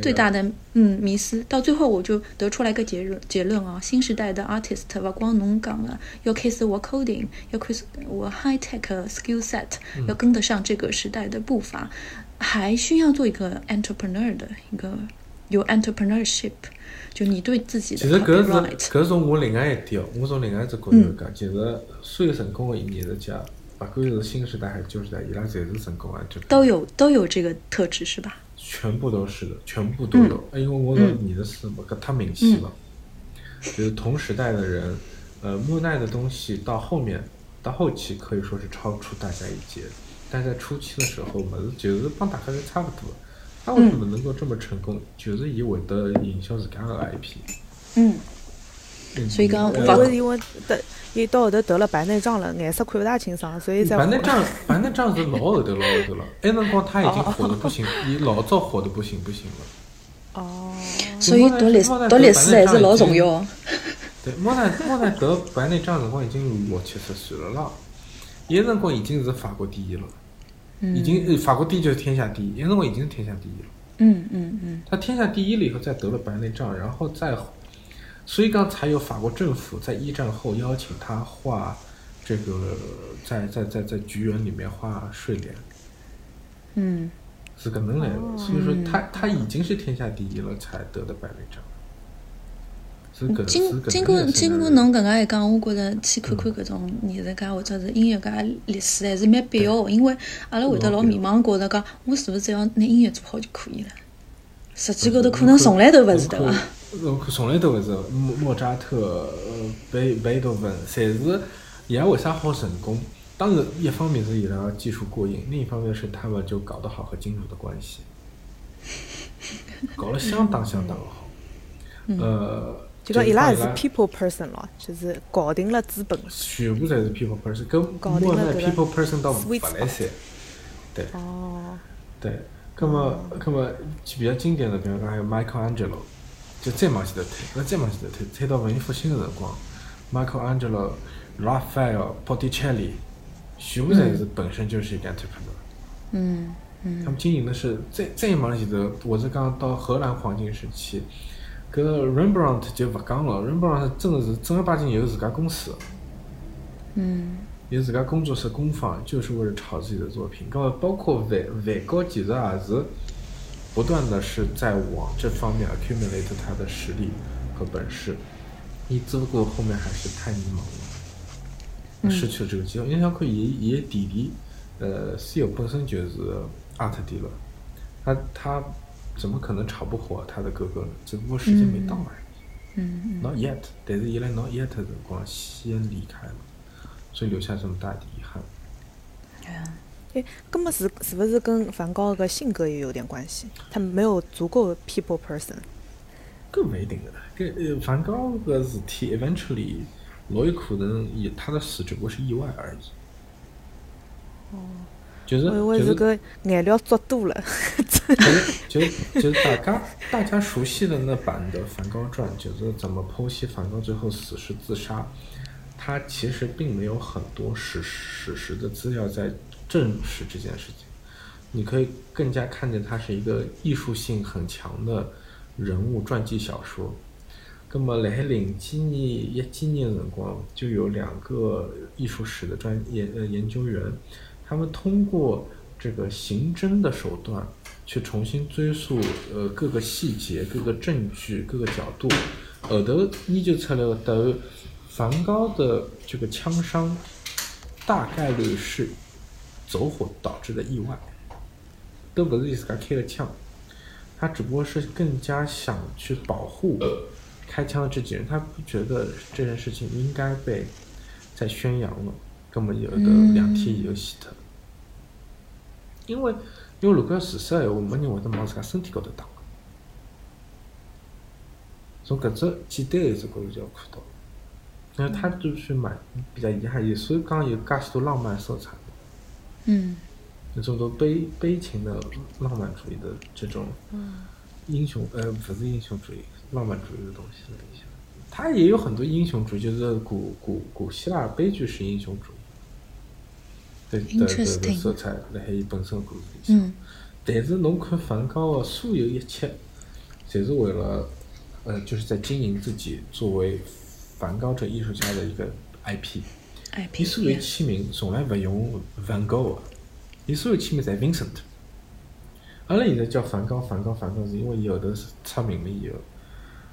最大的嗯迷思。到最后我就得出来一个结论结论啊，新时代的 artist 不光侬讲了，要开始我 coding，要开始我 high tech skill set，要跟得上这个时代的步伐，还需要做一个 entrepreneur 的一个有 entrepreneurship，就你对自己的其实搿是搿从我另外一点，我从另外一只角度讲，其实所有成功的艺术家。不管是新时代还是旧时代，伊拉侪是成功啊，就都有都有这个特质是吧？全部都是的，全部都有。因为我说你的是搿太明显了，就是同时代的人，呃，莫奈的东西到后面到后期可以说是超出大家一截，但在初期的时候，么子就是帮大家侪差不多。他为什么能够这么成功？就是伊会得营销自家的 IP。嗯。所以讲，我因为得。伊到后头得了白内障了，颜色看不大清爽，所以才。白内障，白内障是老后头，老后头了。那辰光他已经火的不行，伊老早火的不行不行了。哦。所以读历史，读历史还是老重要。对，莫奈莫奈得白内障辰光已经六七十岁了啦，伊辰光已经是法国第一了，已经法国第一就是天下第一，伊辰光已经是天下第一了。嗯嗯嗯。他天下第一了以后，再得了白内障，然后再。所以刚才有法国政府在一战后邀请他画这个，在在在在菊园里面画睡莲，嗯，是个能来的。所以说他他已经是天下第一了，才得的白内障。经经过经过侬搿个一讲，我觉着去看看搿种艺术家或者是音乐家历史还是蛮必要的，因为阿拉会得老迷茫，觉着讲我是不是只要拿音乐做好就可以了？实际高头可能从来都勿是的伐？从来都勿是莫莫扎特、呃贝贝多芬，侪是伊拉为啥好成功？当然，一方面是伊拉技术过硬，另一方面是他们就搞得好和金主的关系，搞了相当相当好。呃，就讲伊拉还是 people person 咯，就是搞定了资本。全部侪是 people person，跟莫奈 people person 到勿来塞。对。哦。对，那么，那么比较经典的，比方讲还有 Michael Angelo，。就再往前头推，那再往前头推，推到文艺复兴的辰光，Michael Angelo、Raphael、Botticelli，全部侪是本身就是一个 entrepreneur。嗯嗯。他们经营的是再再往前头，我是讲到荷兰黄金时期，搿 Rembrandt 就勿讲了，Rembrandt 真的是正儿八经有自家公司。嗯。有自家工作室工坊，就是为了炒自己的作品。搿么包括梵梵高，其实也是。不断的是在往这方面 accumulate 他的实力和本事，你只不过后面还是太迷茫了，失去了这个机会。因为可以也弟弟，呃 E O 本身就是 art dealer，他他怎么可能炒不火他的哥哥呢？只不过时间没到而已。嗯 Not yet，但是伊拉 not yet 的光先离开了，所以留下这么大的遗憾。哎，那么是是不是跟梵高个性格也有点关系？他没有足够 people person。搿勿一定的，搿呃梵高个事体，eventually 老有可能也他的死只不过是意外而已。哦。就是就是个颜料做多了。就是就就是大家大家熟悉的那版的《梵高传》，就是怎么剖析梵高最后死是自杀，他其实并没有很多史史实的资料在。证实这件事情，你可以更加看见他是一个艺术性很强的人物传记小说。那么，来零几年、一几年辰光，就有两个艺术史的专研呃研究员，他们通过这个刑侦的手段，去重新追溯呃各个细节、各个证据、各个角度，后头研究出来的梵高的这个枪伤，大概率是。走火导致的意外，都不是自家开的枪，他只不过是更加想去保护开枪的这几人，他不觉得这件事情应该被在宣扬了，根本有一个两天以后死特。因为因为如果要自杀的话，没人会得往自家身体高头打。从搿只简单例子高头就要看到，那他就是蛮比较遗憾，所以讲有介许多浪漫色彩。嗯，有这么多悲悲情的浪漫主义的这种英雄，呃，不是英雄主义，浪漫主义的东西了一下。他也有很多英雄主义，就是古古古希腊悲剧式英雄主义。对的的的色彩辣海伊本身故事里。但是侬看梵高的所有一切，侪是为了，呃，就是在经营自己作为梵高这艺术家的一个 IP。IP。伊所有签名从来勿用 Van Gogh，伊所有签名侪 Vincent。阿拉现在叫梵高，梵高，梵高，是因为伊后头是出名了以后，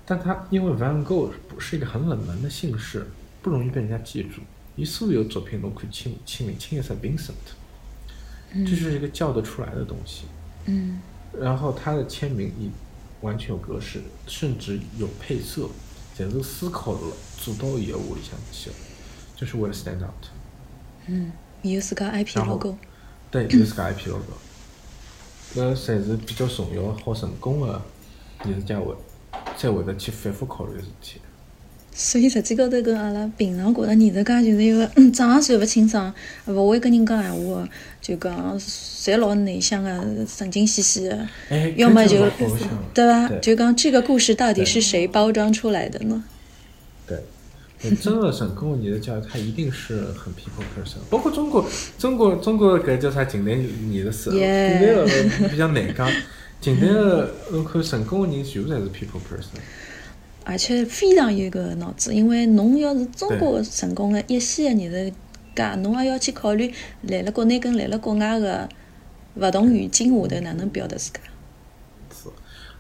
但他因为 Van Gogh 不是一个很冷门的姓氏，不容易被人家记住。伊所有作品侬看签签名，清一色 Vincent，这是一个叫得出来的东西。嗯。然后他的签名也完全有格式，甚至有配色，简直思考了做到伊个屋里向去，就是为了 stand out。嗯，有自家 IP logo。对，有自家 IP logo。搿侪是比较重要、好成功的艺术家会才会得去反复考虑的事体。所以实际高头跟阿拉平常觉着艺术家就是一个长也算勿清爽，勿会跟人讲闲话，就讲侪老内向个，神经兮兮的。要么就对吧？就讲这个故事到底是谁包装出来的呢？对。真的成功的艺术家，他一定是很 people person。包括中国，中国，中国搿叫啥近代艺术史，近代的比较难讲。近代的侬看成功的人全部侪是 people person。而且非常有个脑子，因为侬要是中国成功的一线的艺术家，侬还要去考虑来了国内跟来了国外的勿同语境下头哪能表达自家。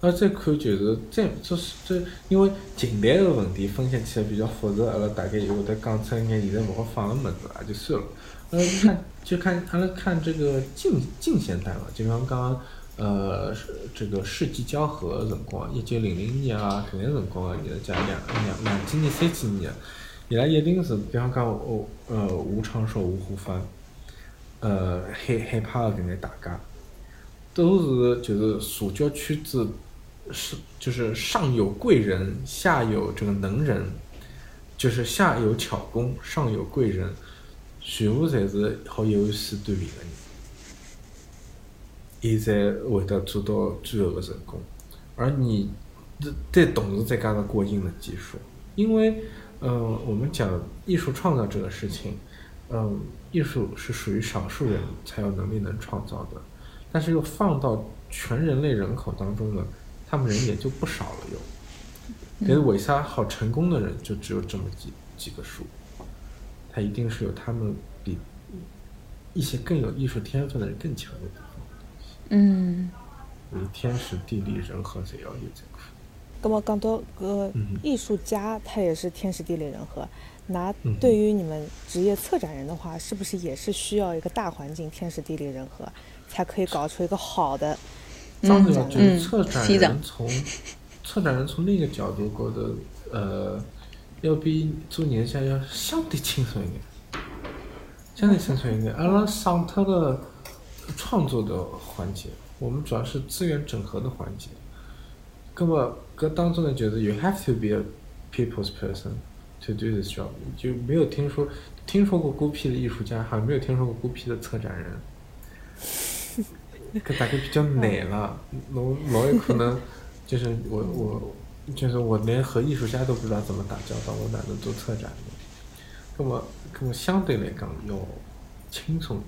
那再看就是再就是这，因为近代个问题分析起来比较复杂，阿拉大概又会得讲出一眼现在勿好放个物事，也就算了。呃，看就看阿拉看这个近近现代嘛，就像讲呃这个世纪交合个辰光，一九零零年啊搿眼辰光个艺术家，两两两几年、三几年，伊拉一定是比方讲哦呃吴昌硕、吴湖帆，呃害害怕个搿眼大家，都是就是社交圈子。是，就是上有贵人，下有这个能人，就是下有巧工，上有贵人，全部侪是好有史锻炼的，伊才会得做到最后的成功。而你再同时再加上过硬的技术，因为，嗯，我们讲艺术创造这个事情，嗯，艺术是属于少数人才有能力能创造的，但是又放到全人类人口当中呢？他们人也就不少了，又，但是为啥好成功的人就只有这么几几个数？他一定是有他们比一些更有艺术天分的人更强的地方。嗯。为天时地利人和才要有这块。那么讲到个艺术家，他也是天时地利人和。那对于你们职业策展人的话，是不是也是需要一个大环境，天时地利人和，才可以搞出一个好的？当然，就是策展人从策展人从另一个角度过的，呃，要比做艺术家要相对轻松一点，相对轻松一点。阿拉上脱了创作的环节，我们主要是资源整合的环节。那么，搿当中呢，就是 you have to be a people's person to do this job。就没有听说听说过孤僻的艺术家，好像没有听说过孤僻的策展人。搿 大概比较难了，侬老有可能就是我我就是我连和艺术家都不知道怎么打交道，我哪能做策展呢？那么，那么相对来讲要轻松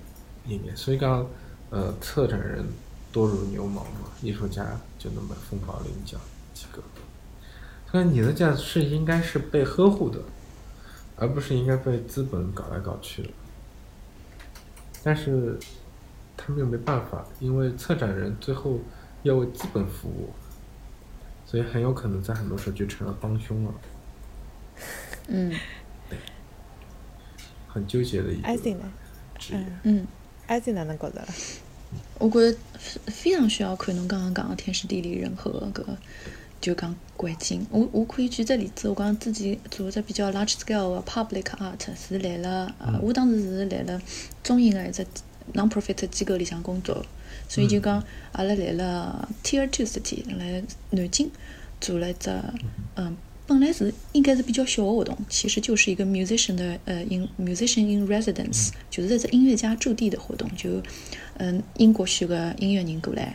一点，所以讲呃，策展人多如牛毛嘛，艺术家就那么凤毛麟角几个。所以你的价值是应该是被呵护的，而不是应该被资本搞来搞去的。但是。他们又没办法，因为策展人最后要为资本服务，所以很有可能在很多时候就成了帮凶了。嗯，对，很纠结的一个职业。嗯，艾静哪能觉得？我觉得非常需要看侬刚刚讲的天时地利人和搿个，就讲环境。我我可以举只例子，我讲自己做只比较 large scale 的 public art 是来了，呃，我当时是来了中影的一只。non-profit 机构里向工作，所以就讲阿拉来了 Tier Two City 来南京做了一只，嗯，本来是应该是比较小的活动，其实就是一个 musician 的呃 in musician in residence，就是一只音乐家驻地的活动，就嗯英国选个音乐人过来，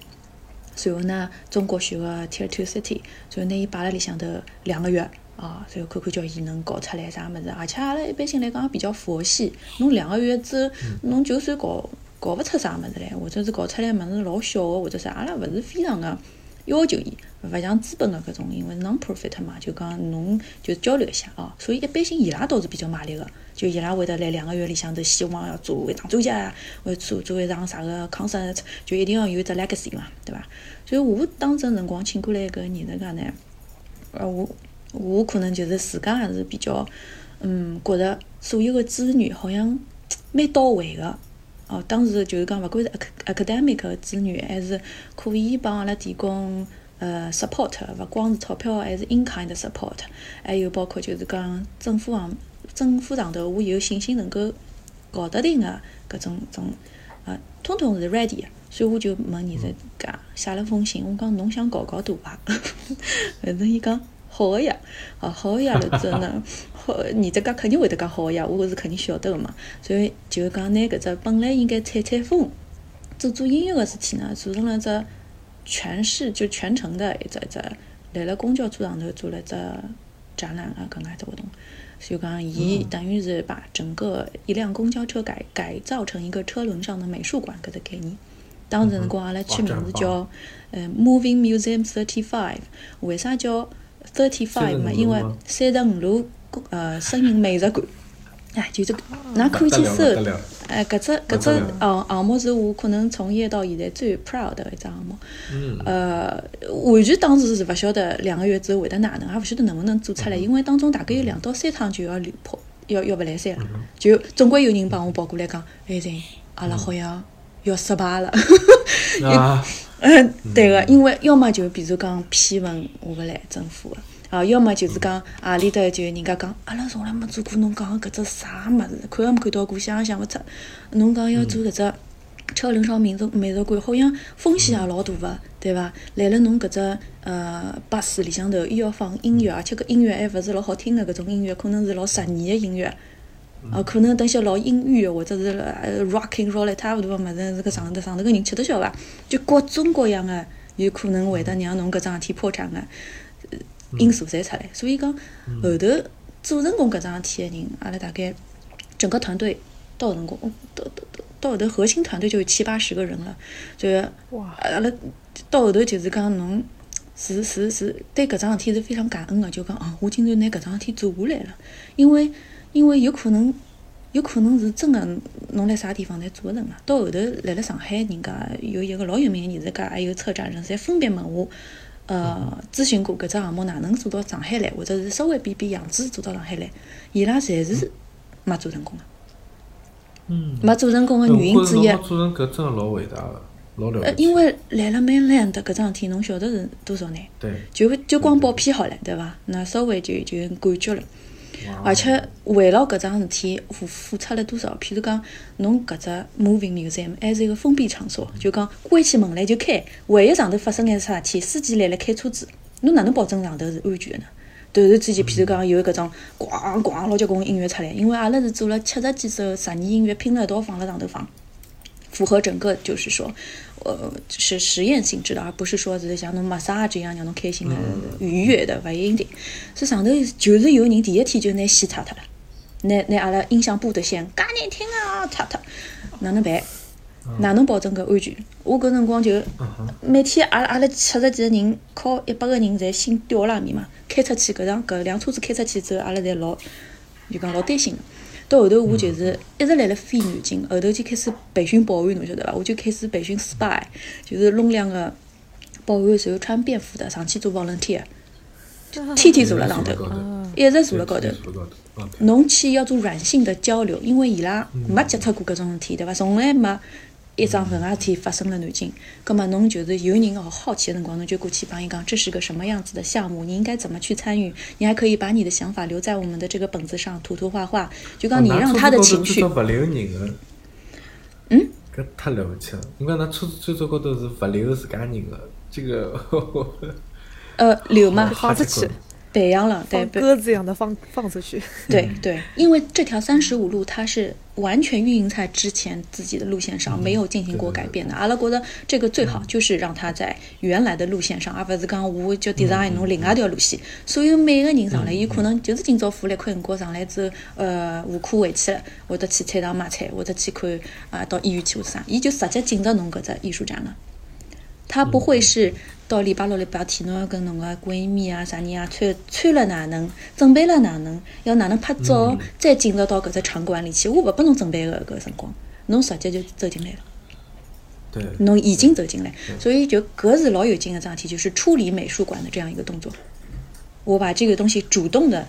随后呢，中国选个 Tier Two City，随后拿伊摆辣里向头两个月。啊，随后看看叫伊能搞出来啥物事，而且阿拉一般性来讲也比较佛系。侬两个月之后，侬就算搞搞勿出啥物事来，或者是搞出来物事老小个，或者啥，阿拉勿是非常个要求伊，勿像资本个搿种，因为 non-profit 嘛，就讲侬就交流一下哦。所以一般性伊拉倒是比较卖力个，就伊拉会得来两个月里向头希望要做一场专家，或做做一场啥个 concert，就一定要有只 legacy 嘛，对伐？所以我当阵辰光请过来搿艺术家呢，呃我。我可能就是自家还是比较，嗯，觉得所有的资源好像蛮到位的。哦，当时就是讲，勿管是 academic 的子女，还是可以帮阿拉提供呃 support，勿光是钞票，还是 in kind 的 support，还有包括就是讲政府上政府上头，我有信心能够搞得定的搿种种啊，通通是 ready 的。所以我就问艺术家写了封信，我讲侬想搞搞大伐？反正伊讲。好个呀，哦，好个呀，了之后呢，好，你这个肯定会得讲好个呀，我是肯定晓得个嘛。所以就讲拿搿只本来应该采采风，做做音乐个事体呢，做成了只全市就全城的一只一只，来了公交车上头做了只展览啊，搿能介只活动。所以讲，伊等于是把整个一辆公交车改改造成一个车轮上的美术馆搿只概念。当时辰光阿拉取名字叫呃 Moving Museum Thirty Five，为啥叫？Thirty five 嘛，因为三十五路呃声音美术馆，哎，就这个，那可以去搜。哎，搿只搿只项项目是我可能从业到现在最 proud 的一只项目。嗯。呃，完全当时是勿晓得两个月之后会得哪能，也勿晓得能勿能做出来，因为当中大概有两到三趟就要流破，要要勿来三了，就总归有人帮我跑过来讲，哎，人阿拉好像要失败了。啊。嗯，对个，因为要么就比如讲批文下勿来政府个，啊，要么就是讲阿里搭就人家讲，阿拉从来没做过侬讲个搿只啥物事，看也没看到过，想也想勿出。侬讲要做搿只车轮上民族美术馆，好像风险也老大个，对伐？来了侬搿只呃巴士里向头又要放音乐，而且搿音乐还勿是老好听个搿种音乐，可能是老十年个音乐。哦，可能等些老阴郁或者是呃 rocking roll 一塌糊涂个物事，是个上头上头个人吃得消伐？就各种各样个有可能会得让侬搿桩事体破产个因素侪出来。所以讲后头做成功搿桩事体个人，阿拉大概整个团队到辰光，到到到到后头核心团队就有七八十个人了。就哇，阿拉到后头就是讲侬是是是对搿桩事体是非常感恩个，就讲哦，我竟然拿搿桩事体做下来了，因为。因为有可能，有可能是真的，侬辣啥地方侪做勿成啊。到后头来了上海，人家有一个老有名的艺术家，还有策展人，侪分别问我，呃，咨询过搿只项目哪能做到上海来，或者是稍微变变样子做到上海来，伊拉侪是没做成功的。嗯。没做成功的原因之一。做成搿真的老伟大的，老了呃，因为来了 mainland 搿桩事体，侬晓得是多少难？对。就就光报批好了，对伐？那稍微就就感觉了。而且为了搿桩事体付付出了多少？譬如讲，侬搿只 moving museum 还是一个封闭场所，就讲关起门来就开。万一上头发生眼啥事体，司机来了开车子，侬哪能保证上头是安全的呢？突然之间，譬如讲有搿种咣咣老结棍音乐出来，因为阿拉是做了七十几首十年音乐拼了一道放辣上头放。符合整个就是说，呃，是实验性质的，而不是说是像侬马杀这样让侬开心的、愉悦的，勿一定。这上头就是有人第一天就拿线拆脱了，拿拿阿拉音响部的线，介难听啊，拆脱，哪能办？哪能保证搿安全？我搿辰光就每天阿拉阿拉七十几个人，靠一百个人侪心吊辣面嘛，开出去搿辆搿辆车子开出去之后，阿拉侪老就讲老担心。到后头我就是一直辣辣飞南京，后头就开始培训保安，侬晓得伐？我就开始培训 spy，就是弄两个保安，然后穿便服的上去做 volunteer，天天坐辣上头，一直坐辣高头。侬去要做软性的交流，因为伊拉没接触过搿种事体，对伐？从来没。一桩搿样事体发生了南京，葛末侬就是有人哦好奇的辰光，侬就过去帮伊讲，这是个什么样子的项目，你应该怎么去参与？你还可以把你的想法留在我们的这个本子上，涂涂画画，就讲你让他的情绪。勿留人个。嗯？搿太了不起了！你讲那车子最早高头是勿留自家人个，这个。呃，留嘛，放出去。培养了，对鸽子一样的放放出去。对对，因为这条三十五路它是完全运营在之前自己的路线上，没有进行过改变的。阿拉觉得这个最好就是让它在原来的路线上，而不是讲我叫 design 弄另外一条路线。所以每个人上来，有可能就是今朝付了一块辰光上来之后，呃，下课回去了，或者去菜场买菜，或者去看啊，到医院去或者啥，伊就直接进入侬搿只艺术展了。他不会是到礼拜六、礼拜天，侬要跟侬个闺蜜啊、啥人啊穿穿了哪能，准备了哪能，要哪能拍照，再进入到搿只场馆里去。我勿拨侬准备个搿辰光，侬直接就走进来了。对。侬已经走进来，所以就搿是老有劲个桩事体，就是处理美术馆的这样一个动作。我把这个东西主动的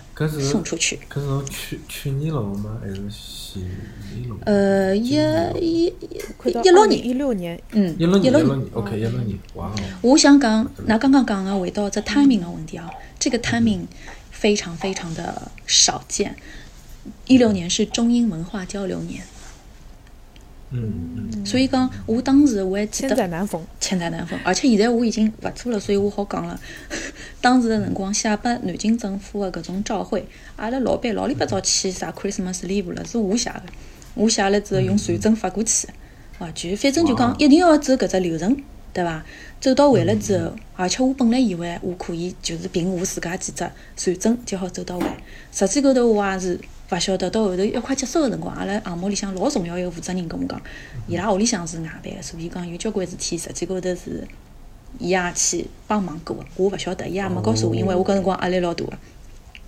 送出去。搿是侬去去年了吗？还是？呃，一一一六年，一六年，嗯，一六年，一六年，OK，一六年，哇哦！我想讲，那刚刚讲的回到这 timing 的问题啊，这个 timing 非常非常的少见。一六年是中英文化交流年。嗯嗯，所以讲，我当时我还记得千载难逢，千载难逢。而且现在我已经勿做了，所以我好讲了。当时的辰光写拨南京政府的搿种照会，阿拉老板老里八早去啥 Christmas leave 了，是我写的。我写了之后用传真发过去，啊，就反正就讲一定要走搿只流程，对伐？走到位了之后，而且我本来以为我可以就是凭我自家几只传真就好走到位，实际高头我也是。勿晓得到后头要快结束个辰光，阿拉项目里向老重要一个负责人跟我讲，伊拉屋里向是外办个，所以讲有交关事体实际高头是伊也去帮忙过个，我勿晓得，伊也没告诉我，因为我搿辰光压力老大个，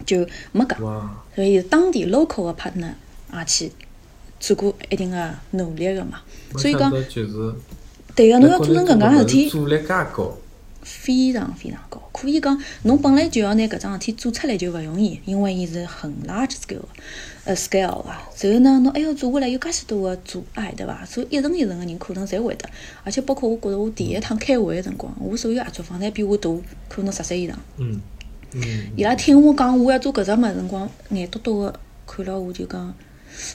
就没讲。所以当地 local 个 partner 也去做过一定个努力个嘛。所以讲，对个，侬要做成搿能介事体。阻力介高。非常非常高，可以讲，侬本来就要拿搿桩事体做出来就勿容易，因为伊是很 large scale，呃 scale 啊。然后呢，侬还要做下来有介许多个阻碍，对伐？所以一层一层个人可能侪会得，而且包括我觉着我第一趟开会个辰光，我所有合作方侪比我大，可能十岁以上。嗯嗯。伊拉听我讲我要做搿只物事辰光，眼多多个看了我就讲，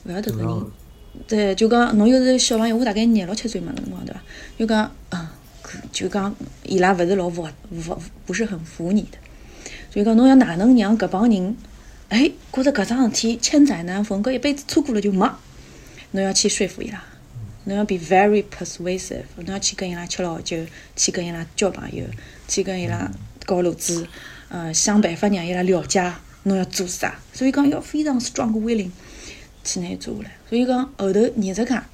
勿晓得搿人，对，就讲侬又是小朋友，我大概廿六七岁嘛辰光，对伐？就讲，嗯。就讲伊拉勿是老服服不是很服你的，所以讲侬要哪能让搿帮人，哎，觉着搿桩事体千载难逢，搿一辈子错过了就没，侬要去说服伊拉，侬要 be very persuasive，侬要去跟伊拉吃老酒，去跟伊拉交朋友，去跟伊拉搞路子，呃，想办法让伊拉了解侬要做啥，所以讲要非常 strong willing 去拿做下来，所以讲后头艺术家，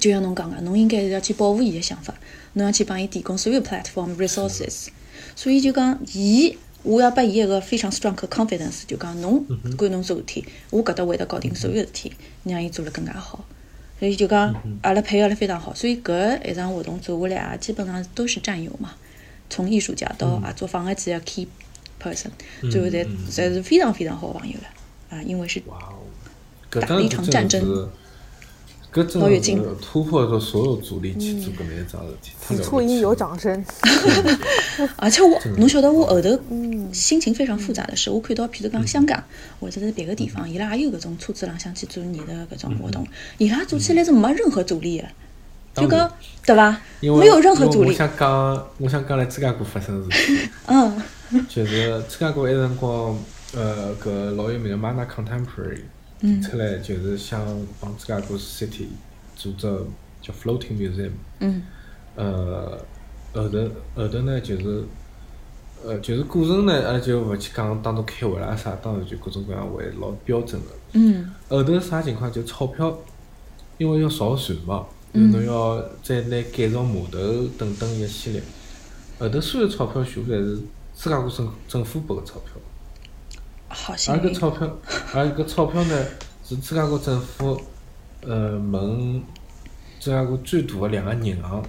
就像侬讲个，侬应该是要去保护伊个想法。侬要去帮伊提供所有 platform resources，所以就讲，伊我要拨伊一个非常 strong confidence，就讲侬管侬做事体，我搿搭会得搞定所有事体，让伊做了更加好。所以就讲，阿拉配合了非常好。所以搿一场活动做下来啊，基本上都是战友嘛，从艺术家到啊做访个几个 key person，最后侪侪是非常非常好朋友了。啊，因为是打了一场战争。搿真是突破了所有阻力去做搿能一桩事体，此处应有掌声。而且我，侬晓得我后头心情非常复杂的是，我看到譬如讲香港或者是别个地方，伊拉也有搿种车子浪向去做你的搿种活动，伊拉做起来是没任何阻力的，就讲对伐？没有任何阻力。我想讲，我想讲来芝加哥发生事体。嗯。就是芝加哥一辰光，呃，搿老有名个 Mana Contemporary。出来就是想帮自家个 City 做只叫 Floating Museum。嗯。呃，后头后头呢，就是呃，就是过程呢，阿拉就勿去讲当中开会啦啥，当然就各种各样会老标准个。嗯。后头啥情况？就钞票，因为要造船嘛，侬要再拿改造码头等等一系列。后头所有钞票全部侪是自家个政政府拨个钞票。而搿钞票，而搿钞票呢，是芝加哥政府，呃，问芝加哥最大的两个银行，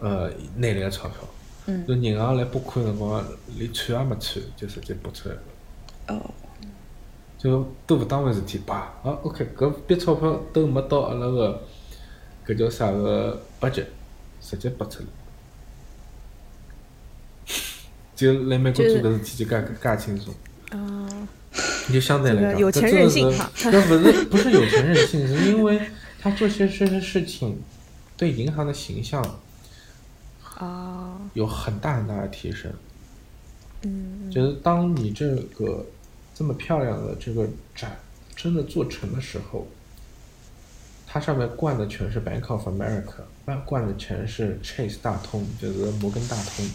呃，拿来个钞票。嗯。就银行来拨款辰光，连串也没串，就直接拨出来了。哦。就都勿当回事体，叭，啊，OK，搿笔钞票都没到阿拉个，搿叫啥个 budget，直接拨出来。就来美国做搿事体就介介轻松。哦。就相对来讲，有钱任性哈。那不是不是有钱任性，是因为他做些这些事情，对银行的形象啊有很大很大的提升。嗯就是当你这个这么漂亮的这个展真的做成的时候，它上面灌的全是 Bank of America，灌灌的全是 Chase 大通，就是摩根大通，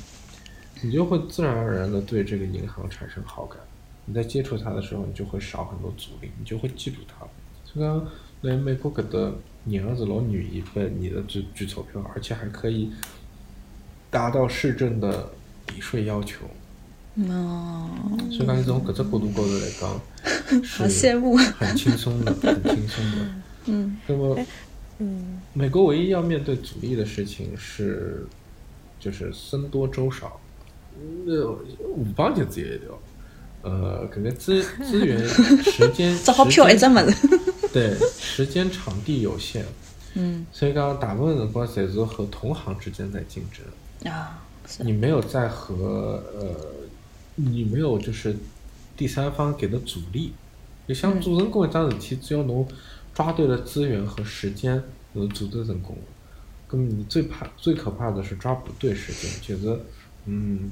你就会自然而然的对这个银行产生好感。你在接触它的时候，你就会少很多阻力，你就会记住它。所以讲，来美国搿搭你儿子老女一份你的举举钞票，而且还可以达到市政的抵税要求。哦，所以讲，你从搿只角度高头来讲，好羡慕。很轻松的，很轻松的。嗯那么，嗯美国唯一要面对阻力的事情是，就是僧多粥少。那，五磅就只有一条，呃，搿个资资源、时间，只好票一只时间物事。对，时间、场地有限，嗯所以讲大部分辰光侪是和同行之间在竞争。啊，是你没有在和呃，你没有就是第三方给的阻力。就像做成功一桩事体，只要侬抓对了资源和时间，能做得成功。那么你最怕、最可怕的是抓不对时间，就是嗯，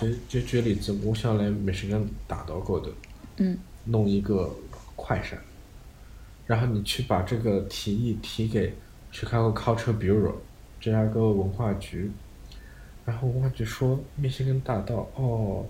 就就举例子，我想来美食根大道高头嗯弄一个快闪，然后你去把这个提议提给 Chicago Culture Bureau 芝加哥文化局，然后文化局说密歇根大道哦，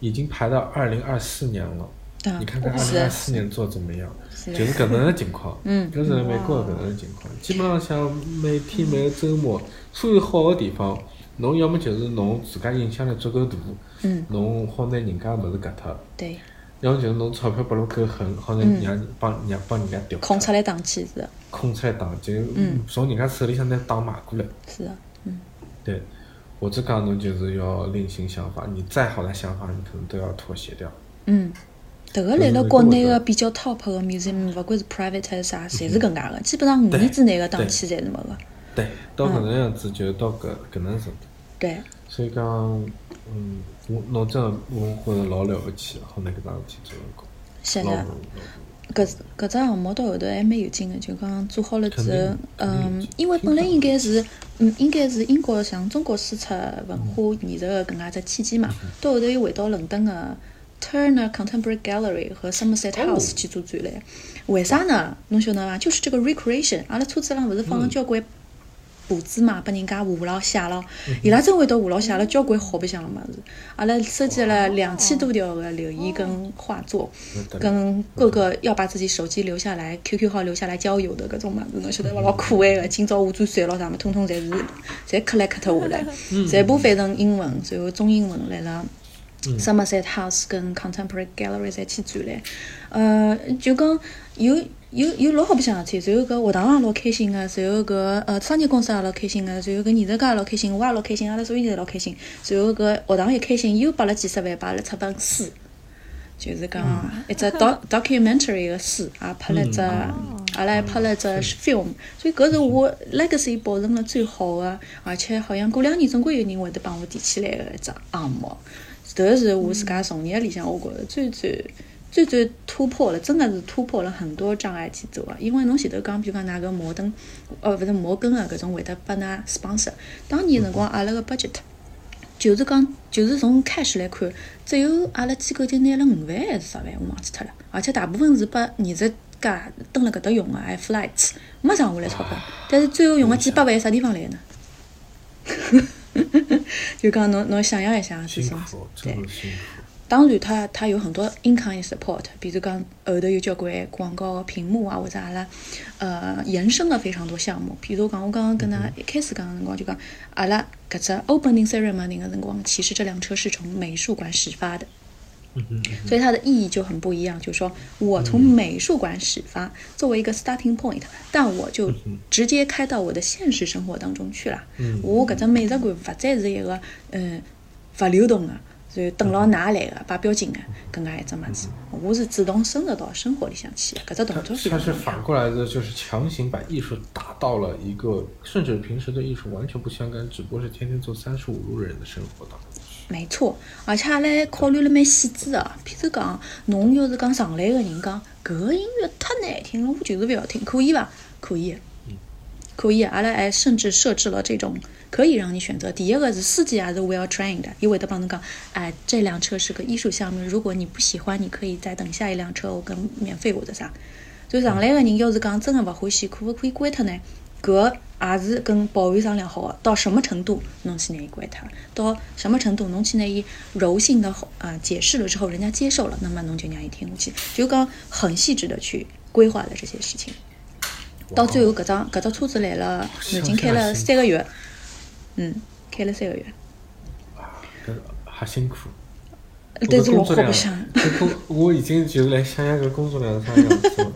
已经排到二零二四年了，啊你看看二零二四年做怎么样？就是搿能的情况，嗯搿是在美国搿能的情况，基本上像每天每个周末，所有好的地方，侬要么就是侬自家影响力足够大，嗯，侬好拿人家物事搿脱。对，要么就是侬钞票拨了够狠，好像让帮让帮人家调空出来打气是的，空出来打，就嗯从人家手里向拿打买过来。是的，嗯对，或者讲侬就是要另行想法，你再好的想法，你可能都要妥协掉。嗯。迭个来了国内个比较 top 个 museum，勿管是 private 还是啥，侪是搿能介个，基本上五年之内个档期侪是没个。对，到搿能样子就到搿搿能程度。对，所以讲，嗯，我侬真的我觉着老了不起，好拿搿桩事体做成功，是的。搿搿只项目到后头还蛮有劲个，就讲做好了之后嗯，因为本来应该是，嗯，应该是英国向中国输出文化艺术个搿能介只契机嘛，到后头又回到伦敦个 Turner Contemporary Gallery 和 Somerset House 去做展览。为啥呢？侬晓得伐？就是这个 recreation，阿拉车子上勿是放了交关簿子嘛，拨人家画了写了，伊拉真会得画了写了交关好白相个物事。阿拉收集了两千多条个留言跟画作。跟各个要把自己手机留下来、QQ 号留下来交友的搿种物事，侬晓得伐？老可爱个，今朝我做算咯啥么，通通侪是 侪 collect 下来，全部翻成英文，然后中英文来了。Somerset House 跟 Contemporary Gallery 侪去展览，呃，就讲有有有老好白相事体，然后搿学堂也老开心个，然后搿呃商业公司也老开心个，然后搿艺术家也老开心，我也老开心，阿拉所有人侪老开心，然后搿学堂一开心，又拨了几十万，拨阿拉出本书。就是讲一只 doc documentary 个书，也拍了只，阿拉还拍了只 film，所以搿是我 legacy 保存了最好个，而且好像过两年总归有人会得帮我提起来个一只项目。迭是我自家从业里向，我觉着最最最最突破了，真的是突破了很多障碍去做啊。因为侬前头讲，比如讲㑚个摩登，呃，勿是摩根个搿种会得拨㑚 sponsor，当年辰光阿拉个 budget。就是讲，就是从 cash 来看，只有阿拉机构就拿了五万还是十万，我忘记脱了。而且大部分是拨艺术家蹲辣搿搭用个，还 flights 没剩下来钞票。但是最后用个几百万啥地方来呢？就讲侬侬想象一下，是辛苦。当然它，它有很多 in kind support，比如讲后头有交关广告屏幕啊，或者阿拉呃延伸了非常多项目。比如讲，我刚刚跟他一开始讲的辰光就讲，阿拉搿只 opening ceremony 个辰光，其实这辆车是从美术馆始发的。所以它的意义就很不一样，就是说我从美术馆始发，作为一个 starting point，但我就直接开到我的现实生活当中去了。我搿只美术馆勿再是一个嗯勿流动的，然后等牢㑚来个摆标金个搿能介一只物事，我是主动深入到生活里向去的，搿只动作是它是。反过来的，就是强行把艺术打到了一个，甚至平时对艺术完全不相干，只不过是天天做三十五路人的生活当中。没错，而且阿拉还考虑了蛮细致的。譬如讲，侬要是讲上来个人讲搿个音乐太难听了，我就是勿要听，可以伐？可以的。可以，阿拉还甚至设置了这种可以让你选择。第一个是司机还是 well trained，因为他帮侬讲，哎，这辆车是个艺术项目，如果你不喜欢，你可以再等下一辆车，我跟免费或者啥。就上来个人要是讲真的勿欢喜，可勿可以关脱呢？搿也是跟保安商量好的，到什么程度侬去拿伊关脱，到什么程度侬去拿伊柔性的啊解释了之后，人家接受了，那么侬就让伊听下去，就讲很细致的去规划了这些事情。到最后，搿张搿只车子来了，已经开了三个月，嗯，开了三个月。搿还辛苦。但是我 工作量，不想。搿工我已经就是来想象搿工作量是啥样子了，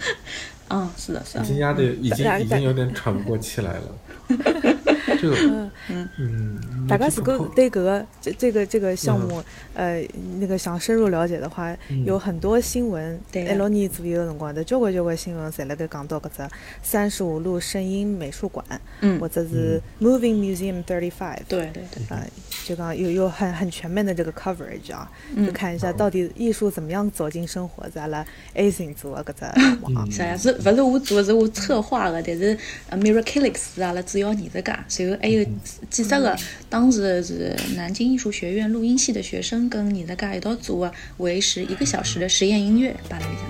嗯，是的，是的。已经压得已经已经有点喘不过气来了。这个，嗯，大家如如果对搿个这这个这个项目，呃，那个想深入了解的话，有很多新闻，一六年左右的辰光，的交关交关新闻，侪辣盖讲到搿只三十五路声音美术馆，嗯。或者是 Moving Museum Thirty Five，对对对，啊，就讲有有很很全面的这个 coverage 啊，嗯。就看一下到底艺术怎么样走进生活，在阿拉 A 型做的搿只项目啊。是呀，是勿是我做的，是我策划的，但是呃 Miraculix 是阿拉主要艺术家，就还有几十个，当时是南京艺术学院录音系的学生跟艺术家一道做的，为时一个小时的实验音乐，办了一下。